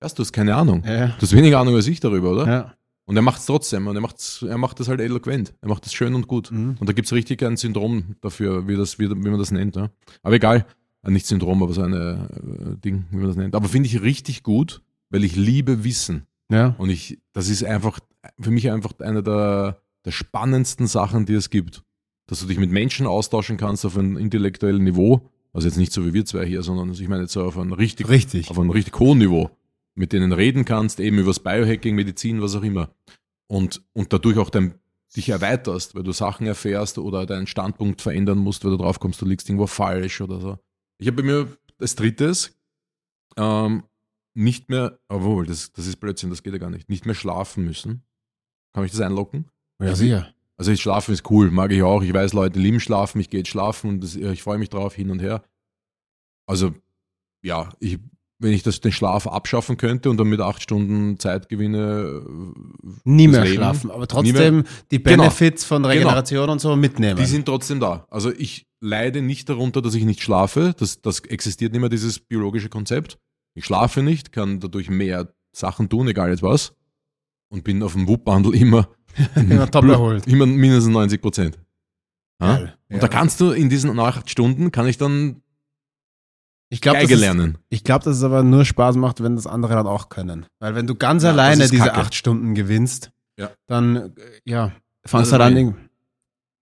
weißt du, hast keine Ahnung. Ja, Du hast weniger Ahnung als ich darüber, oder? ja. Und er macht es trotzdem und er, macht's, er macht das halt eloquent. Er macht es schön und gut. Mhm. Und da gibt es richtig ein Syndrom dafür, wie, das, wie, wie man das nennt. Ja. Aber egal, Äh, nicht Syndrom, aber so ein äh, Ding, wie man das nennt. Aber finde ich richtig gut, weil ich liebe Wissen. Ja. Und ich, das ist einfach für mich einfach eine der, der spannendsten Sachen, die es gibt. Dass du dich mit Menschen austauschen kannst auf einem intellektuellen Niveau. Also jetzt nicht so wie wir zwei hier, sondern ich meine jetzt so auf einem richtig Richtig. auf einem richtig hohen Niveau, mit denen reden kannst, eben übers Biohacking, Medizin, was auch immer. Und, und dadurch auch dein, dich erweiterst, weil du Sachen erfährst oder deinen Standpunkt verändern musst, weil du drauf kommst, du liegst irgendwo falsch oder so. Ich habe bei mir als drittes ähm, nicht mehr, obwohl, das, das ist Blödsinn, das geht ja gar nicht, nicht mehr schlafen müssen. Kann ich das einlocken? Ja, sicher. Also ich schlafen ist cool, mag ich auch. Ich weiß, Leute lieben schlafen, ich gehe jetzt schlafen und das, ich freue mich drauf hin und her. Also ja, ich wenn ich das, den Schlaf abschaffen könnte und dann mit acht Stunden Zeit gewinne, Nie das mehr Leben. schlafen, aber Nie trotzdem die Genau. Benefits von Regeneration und so mitnehmen. die sind trotzdem da. Also ich leide nicht darunter, dass ich nicht schlafe. Das, das existiert nicht mehr, dieses biologische Konzept. Ich schlafe nicht, kann dadurch mehr Sachen tun, egal jetzt was. Und bin auf dem Wupp-Bundle immer, Immer top erholt. immer mindestens 90 Prozent. Ja? Und Ja. da kannst du in diesen acht Stunden, kann ich dann ich glaube, Geige das, ist- lernen. ich glaub, dass es aber nur Spaß macht, wenn das andere dann auch können. Weil wenn du ganz Ja, alleine diese Kacke. acht Stunden gewinnst, Ja. dann, äh, ja, fangst das du dann irgendwie.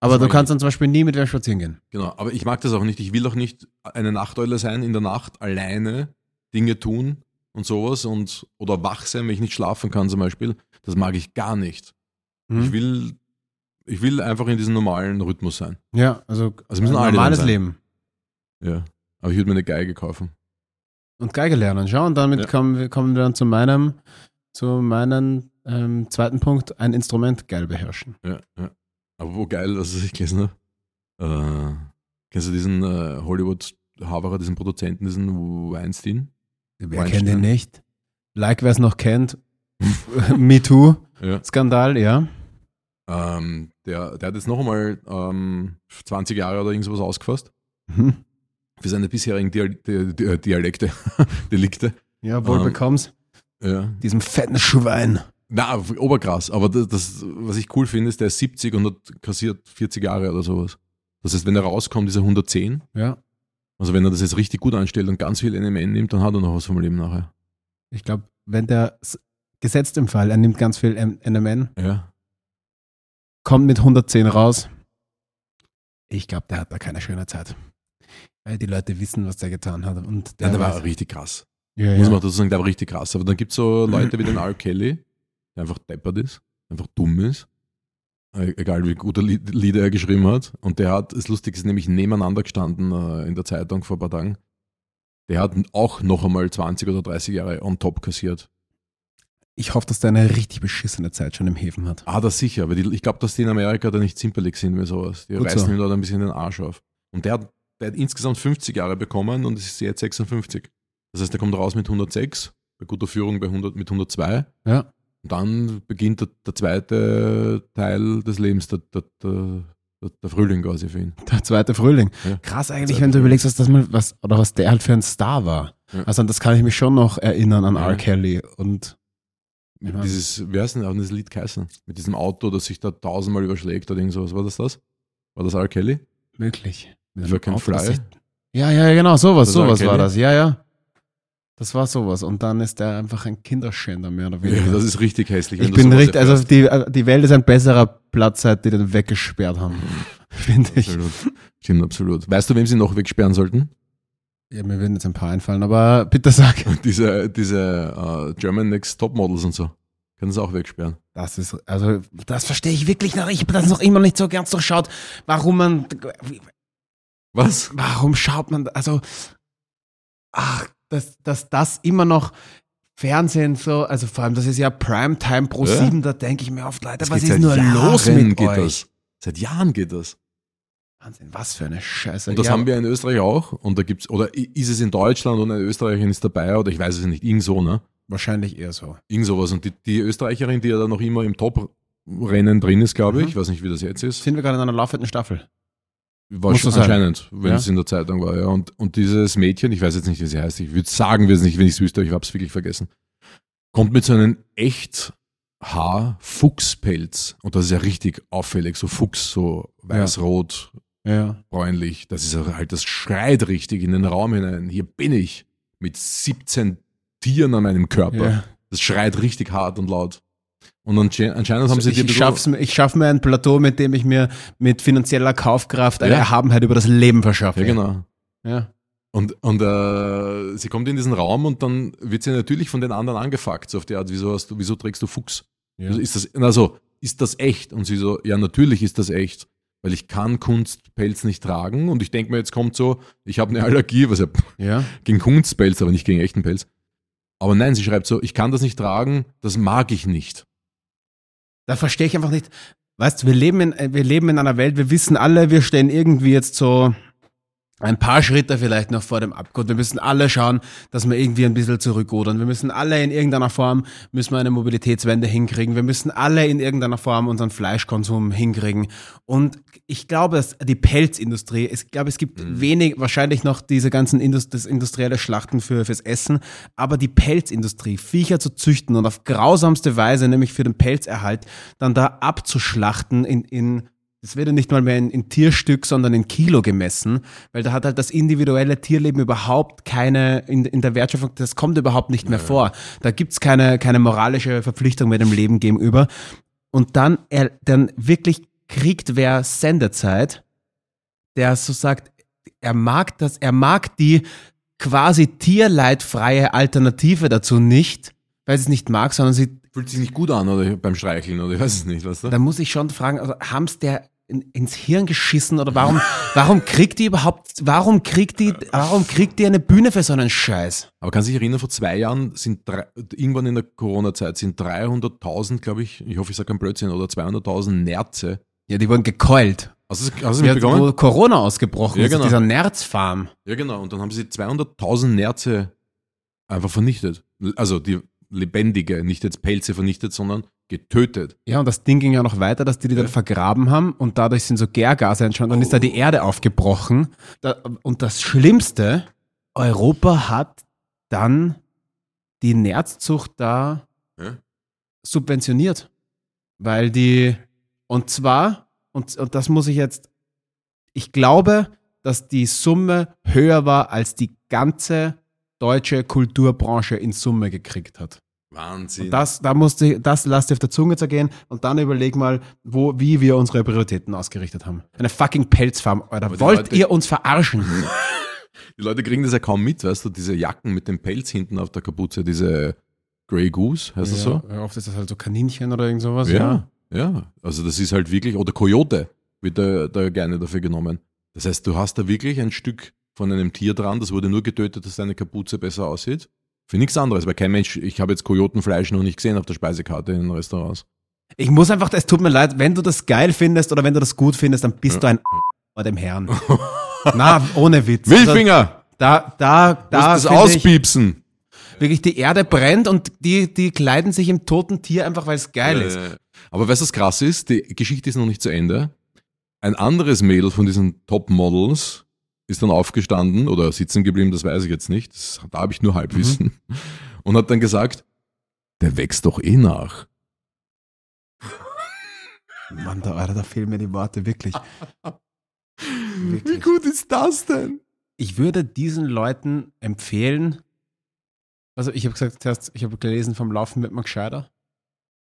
Aber du kannst dann zum Beispiel nie mit wem spazieren gehen. Genau, aber ich mag das auch nicht. Ich will auch nicht eine Nachteule sein, in der Nacht alleine Dinge tun und sowas und oder wach sein, wenn ich nicht schlafen kann zum Beispiel. Das mag ich gar nicht. Mhm. Ich will, ich will einfach in diesem normalen Rhythmus sein. Ja, also, Also müssen ein alle normales sein. Leben. Ja. Aber ich würde mir eine Geige kaufen. Und Geige lernen. Schau, und damit Ja. kommen, wir, kommen wir dann zu meinem, zu meinem ähm, zweiten Punkt, ein Instrument geil beherrschen. Ja, ja. Aber wo geil, dass ich gelesen habe. Äh, kennst du diesen äh, Hollywood Haverer, diesen Produzenten, diesen Weinstein? Wer kennt den nicht? Like, wer es noch kennt. Me Too. Ja. Skandal, ja. Ähm, der, der hat jetzt noch einmal ähm, 20 Jahre oder irgendwas ausgefasst. Mhm. für seine bisherigen Dia Di Di Dialekte, Delikte. Ja, wohl Ähm, bekommst. Ja. Diesem fetten Schwein. Na, oberkrass. Aber das, das, was ich cool finde, ist, der ist 70 und hat kassiert 40 Jahre oder sowas. Das heißt, wenn er rauskommt, ist er 110. Ja. Also wenn er das jetzt richtig gut anstellt und ganz viel NMN nimmt, dann hat er noch was vom Leben nachher. Ich glaube, wenn der gesetzt im Fall, er nimmt ganz viel NMN, Ja. kommt mit 110 raus. Ich glaube, der hat da keine schöne Zeit. Weil die Leute wissen, was der getan hat. Und Der, der, der war richtig krass. ja, Muss ja. man dazu sagen, der war richtig krass. Aber dann gibt es so Leute wie den R. Kelly, der einfach deppert ist, einfach dumm ist. Äh, Egal wie gute Lied- Lieder er geschrieben hat. Und der hat, das Lustige ist nämlich nebeneinander gestanden äh, in der Zeitung vor ein paar Tagen. Der hat auch noch einmal 20 oder 30 Jahre on top kassiert. Ich hoffe, dass der eine richtig beschissene Zeit schon im Häfen hat. Ah, das sicher, weil die, ich glaube, dass die in Amerika da nicht zimperlich sind mit sowas. Die Gut reißen so. ihm da ein bisschen den Arsch auf. Und der hat, der hat insgesamt 50 Jahre bekommen und ist jetzt 56. Das heißt, der kommt raus mit 106, bei guter Führung bei 100, mit 102. Ja. Und dann beginnt der, der zweite Teil des Lebens, der, der, der, Frühling quasi für ihn. Der zweite Frühling. Ja. Krass eigentlich, Zweite wenn du überlegst, was das mal, was, oder was der halt für ein Star war. Ja. Also an das kann ich mich schon noch erinnern an. R. Kelly. Und Mit dieses, wie heißt denn auch das Lied geheißen? Mit diesem Auto, das sich da tausendmal überschlägt oder irgend sowas. War das das? War das R. Kelly? möglich. You einem can Auto, das fly. Ja, ja, genau, sowas, Das war sowas war das. Ja, ja. Das war sowas. Und dann ist der einfach ein Kinderschänder, mehr oder weniger. Ja, das ist richtig hässlich. ich bin richtig, also die, die Welt ist ein besserer Platz, seit die den weggesperrt haben. Finde ich. Absolut. Stimmt, absolut. Weißt du, wem sie noch wegsperren sollten? Ja, mir würden jetzt ein paar einfallen, aber bitte sag. diese diese äh, German Next Top Models und so. Können sie auch wegsperren. Das ist, also, das verstehe ich wirklich noch. Ich habe das noch immer nicht so ganz durchschaut, warum man, Was? warum schaut man, also, ach, dass, dass das immer noch Fernsehen so, also vor allem, das ist ja Primetime pro Ja. 7, da denke ich mir oft, Leute, Das was ist nur Jahren los mit geht euch? das. Seit Jahren geht das. Wahnsinn, was für eine Scheiße. Und das ja, haben wir in Österreich auch. Und da gibt's, oder ist es in Deutschland und eine Österreicherin ist dabei, oder ich weiß es nicht, irgend so, ne? Wahrscheinlich eher so. Irgend sowas. Und die, die Österreicherin, die ja da noch immer im Top-Rennen drin ist, glaube ich, Mhm. ich weiß nicht, wie das jetzt ist, Sind wir gerade in einer laufenden Staffel? War muss schon anscheinend, wenn Ja. es in der Zeitung war, ja. Und, und dieses Mädchen, ich weiß jetzt nicht, wie sie heißt, ich würde sagen, wir es nicht, wenn ich es wüsste, aber ich habe es wirklich vergessen, kommt mit so einem echt Haar-Fuchspelz. Und das ist ja richtig auffällig, so Fuchs, so weiß-rot, Ja. bräunlich. Das ist halt, das schreit richtig in den Raum hinein. Hier bin ich mit 17 Tieren an meinem Körper. ja. Das schreit richtig hart und laut. Und ansche- anscheinend haben sie ich, ich, schaff's, ich schaffe mir ein Plateau, mit dem ich mir mit finanzieller Kaufkraft eine Ja. Erhabenheit über das Leben verschaffe. Ja, genau. Ja. Und, und äh, sie kommt in diesen Raum und dann wird sie natürlich von den anderen angefuckt, so auf die Art, wieso, hast du, wieso trägst du Fuchs? Ja. Also ist das, also, ist das echt? Und sie so, ja, natürlich ist das echt, weil ich kann Kunstpelz nicht tragen und ich denke mir, jetzt kommt so, ich habe eine Allergie, was ja ja. gegen Kunstpelz, aber nicht gegen echten Pelz. Aber nein, sie schreibt so, ich kann das nicht tragen, das mag ich nicht. Da verstehe ich einfach nicht. Weißt du, wir leben, in, äh, wir leben in einer Welt, wir wissen alle, wir stehen irgendwie jetzt so ein paar Schritte vielleicht noch vor dem Abgrund. Wir müssen alle schauen, dass wir irgendwie ein bisschen zurückrudern. Wir müssen alle in irgendeiner Form, müssen wir eine Mobilitätswende hinkriegen. Wir müssen alle in irgendeiner Form unseren Fleischkonsum hinkriegen. Und ich glaube, dass die Pelzindustrie, ich glaube, es gibt wenig, wahrscheinlich noch diese ganzen Indust das industrielle Schlachten für, fürs Essen, aber die Pelzindustrie, Viecher zu züchten und auf grausamste Weise, nämlich für den Pelzerhalt, dann da abzuschlachten in, in das wird ja nicht mal mehr in, in Tierstück, sondern in Kilo gemessen, weil da hat halt das individuelle Tierleben überhaupt keine, in, in der Wertschöpfung, das kommt überhaupt nicht mehr vor. Da gibt's keine, keine moralische Verpflichtung mehr dem Leben gegenüber. Und dann, er, dann wirklich kriegt wer Sendezeit, der so sagt, er mag das, er mag die quasi tierleidfreie Alternative dazu nicht, weil sie es nicht mag, sondern sie Fühlt sich nicht gut an oder beim Streicheln oder ich weiß es nicht, weißt du? da muss ich schon fragen, also haben's der in, ins Hirn geschissen oder warum, warum kriegt die überhaupt, warum kriegt die, warum kriegt die eine Bühne für so einen Scheiß? Aber kann sich erinnern, vor zwei Jahren sind drei, irgendwann in der Corona-Zeit sind 300.000, glaube ich, ich hoffe, ich sage keinen Blödsinn, oder 200.000 Nerze. Ja, die wurden gekeult. Hast du hast du mitbekommen? wo Corona ausgebrochen Ja, ist, genau. dieser Nerzfarm. Ja, genau. Und dann haben sie 200.000 Nerze einfach vernichtet. Also die lebendige, nicht jetzt Pelze vernichtet, sondern getötet. Ja, und das Ding ging ja noch weiter, dass die die dann Ja. vergraben haben und dadurch sind so Gärgase entstanden. Dann ist da die Erde aufgebrochen. Und das Schlimmste, Europa hat dann die Nerzzucht da Ja. subventioniert. Weil die, und zwar, und, und das muss ich jetzt, ich glaube, dass die Summe höher war, als die ganze deutsche Kulturbranche in Summe gekriegt hat. Wahnsinn. Und das, da musste, das lasst dir auf der Zunge zergehen und dann überleg mal, wo, wie wir unsere Prioritäten ausgerichtet haben. Eine fucking Pelzfarm, Alter. Wollt Leute- ihr uns verarschen? Die Leute kriegen das ja kaum mit, weißt du, diese Jacken mit dem Pelz hinten auf der Kapuze, diese Grey Goose, heißt das so? Ja, oft ist das halt so Kaninchen oder irgend sowas. Ja, ja. Also das ist halt wirklich, oder Coyote wird da, da gerne dafür genommen. Das heißt, du hast da wirklich ein Stück von einem Tier dran, das wurde nur getötet, dass deine Kapuze besser aussieht. Für nichts anderes, weil kein Mensch, ich habe jetzt Kojotenfleisch noch nicht gesehen auf der Speisekarte in den Restaurants. Ich muss einfach, es tut mir leid, wenn du das geil findest oder wenn du das gut findest, dann bist du ein vor dem Herrn. Na, ohne Witz. Wildfinger! Also, da, da, da, musst das finde ich, auspiepsen! wirklich die Erde brennt und die, die kleiden sich im toten Tier einfach, weil es geil ist. Äh, Aber weißt du, was krass ist? Die Geschichte ist noch nicht zu Ende. Ein anderes Mädel von diesen Top-Models ist dann aufgestanden oder sitzen geblieben, das weiß ich jetzt nicht. Das, da habe ich nur Halbwissen. Und hat dann gesagt, der wächst doch eh nach. Mann, da, Alter, da fehlen mir die Worte, wirklich. Wie Wirklich. gut ist das denn? ich würde diesen Leuten empfehlen, also ich habe gesagt, zuerst, ich habe gelesen, vom Laufen wird man gescheiter.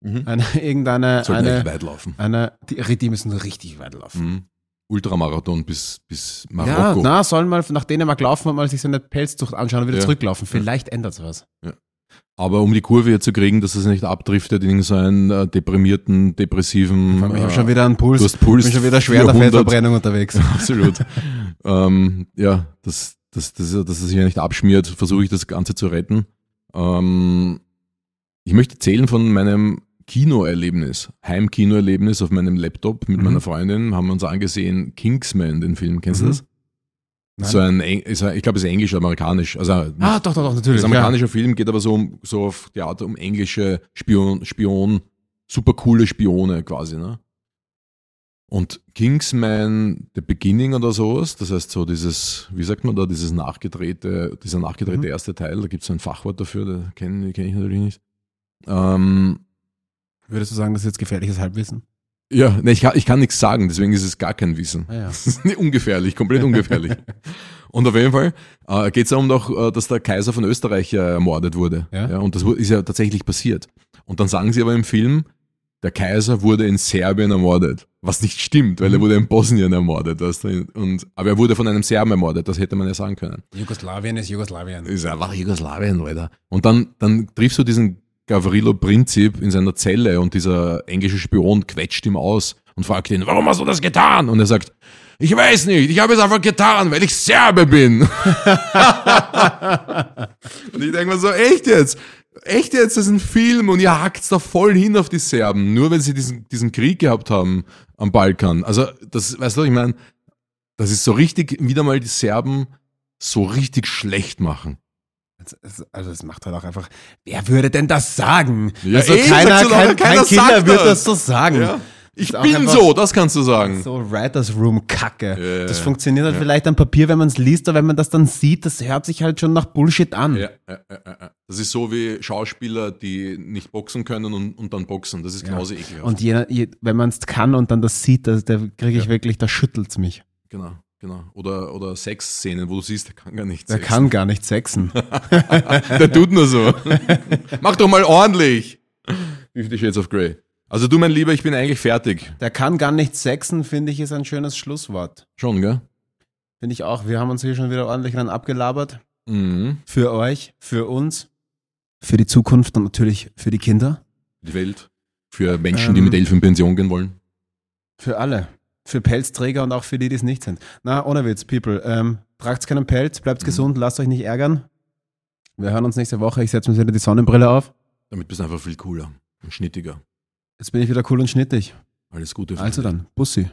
Eine, irgendeine, Sollten eine, weit laufen. eine, die, die müssen richtig weit laufen. Mhm. Ultramarathon bis, bis Ja, Marokko. na, sollen mal nach Dänemark laufen und mal sich seine Pelzzucht anschauen und wieder Ja. zurücklaufen. Vielleicht ändert es was. Aber um die Kurve hier zu kriegen, dass es nicht abdriftet in so einen äh, deprimierten, depressiven. Ich habe äh, schon wieder einen Puls. du hast Puls bin schon wieder schwer der 400. Fettverbrennung unterwegs. Absolut. ähm, ja, dass, dass, dass, dass es sich ja nicht abschmiert, versuche ich das Ganze zu retten. Ähm, ich möchte erzählen von meinem Kinoerlebnis, Heimkinoerlebnis auf meinem Laptop mit Mhm. meiner Freundin. Haben wir uns angesehen, Kingsman, den Film. Kennst du Mhm. das? Nein. So ein, ich glaube, es ist englisch, amerikanisch. Also Ah, doch, doch, doch, natürlich. ist ein amerikanischer Film, geht aber so um so auf die Art um englische Spion, Spion, super coole Spione quasi, ne? Und Kingsman The Beginning oder sowas, das heißt so dieses, wie sagt man da, dieses nachgedrehte, dieser nachgedrehte Mhm. erste Teil, da gibt es ein Fachwort dafür, das kenne kenn ich natürlich nicht. Ähm, Ja. Würdest du sagen, das ist jetzt gefährliches Halbwissen? ja, ne, ich, kann, ich kann nichts sagen, deswegen ist es gar kein Wissen. Ah, ja. Ungefährlich, komplett ungefährlich. Und auf jeden Fall äh, geht es darum doch, äh, dass der Kaiser von Österreich äh, ermordet wurde. Ja. und das ist ja tatsächlich passiert. Und dann sagen sie aber im Film, der Kaiser wurde in Serbien ermordet. Was nicht stimmt, weil er Mhm. wurde in Bosnien ermordet. Weißt du? und, aber er wurde von einem Serben ermordet, das hätte man ja sagen können. Jugoslawien ist Jugoslawien. Ist einfach Jugoslawien, Alter. Und dann, dann triffst du diesen Gavrilo Princip in seiner Zelle und dieser englische Spion quetscht ihm aus und fragt ihn, warum hast du das getan? Und er sagt, ich weiß nicht, ich habe es einfach getan, weil ich Serbe bin. und ich denke mir so, echt jetzt? Echt jetzt, das ist ein Film und ihr hackt da voll hin auf die Serben, nur weil sie diesen, diesen Krieg gehabt haben am Balkan. Also, das, weißt du, ich meine, Das ist so richtig, wieder mal die Serben so richtig schlecht machen. Also es macht halt auch einfach. Wer würde denn das sagen? Ja, also eben, keiner, doch, kein, kein Kinder sagt wird das. so sagen. Ja. Ich bin so, das kannst du sagen. So Writers Room Kacke. Ja, das ja, funktioniert halt ja. vielleicht am Papier, wenn man es liest, aber wenn man das dann sieht, das hört sich halt schon nach Bullshit an. Ja, ja, ja, ja, ja. Das ist so wie Schauspieler, die nicht boxen können und, und dann boxen. Das ist genauso ekelhaft. Und je, je, wenn man es kann und dann das sieht, da, kriege ich Ja. wirklich, da schüttelt's mich. genau, genau. Oder, oder Sexszenen, wo du siehst, der kann gar nicht Der sexen. kann gar nicht sexen. Der tut nur so. Mach doch mal ordentlich. Fifty Shades of Grey. Also du, mein Lieber, ich bin eigentlich fertig. Der kann gar nicht sexen, finde ich, ist ein schönes Schlusswort. Schon, gell? Finde ich auch. Wir haben uns hier schon wieder ordentlich dann abgelabert. Mhm. Für euch, für uns, für die Zukunft und natürlich für die Kinder. Die Welt. Für Menschen, die Ähm. mit elf in Pension gehen wollen. Für alle. Für Pelzträger und auch für die, die es nicht sind. Na, ohne Witz, People. Ähm, tragt keinen Pelz, bleibt Mhm. gesund, lasst euch nicht ärgern. Wir hören uns nächste Woche. Ich setze mir wieder die Sonnenbrille auf. Damit bist du einfach viel cooler und schnittiger. Jetzt bin ich wieder cool und schnittig. Alles Gute. für Also dich. dann, Bussi.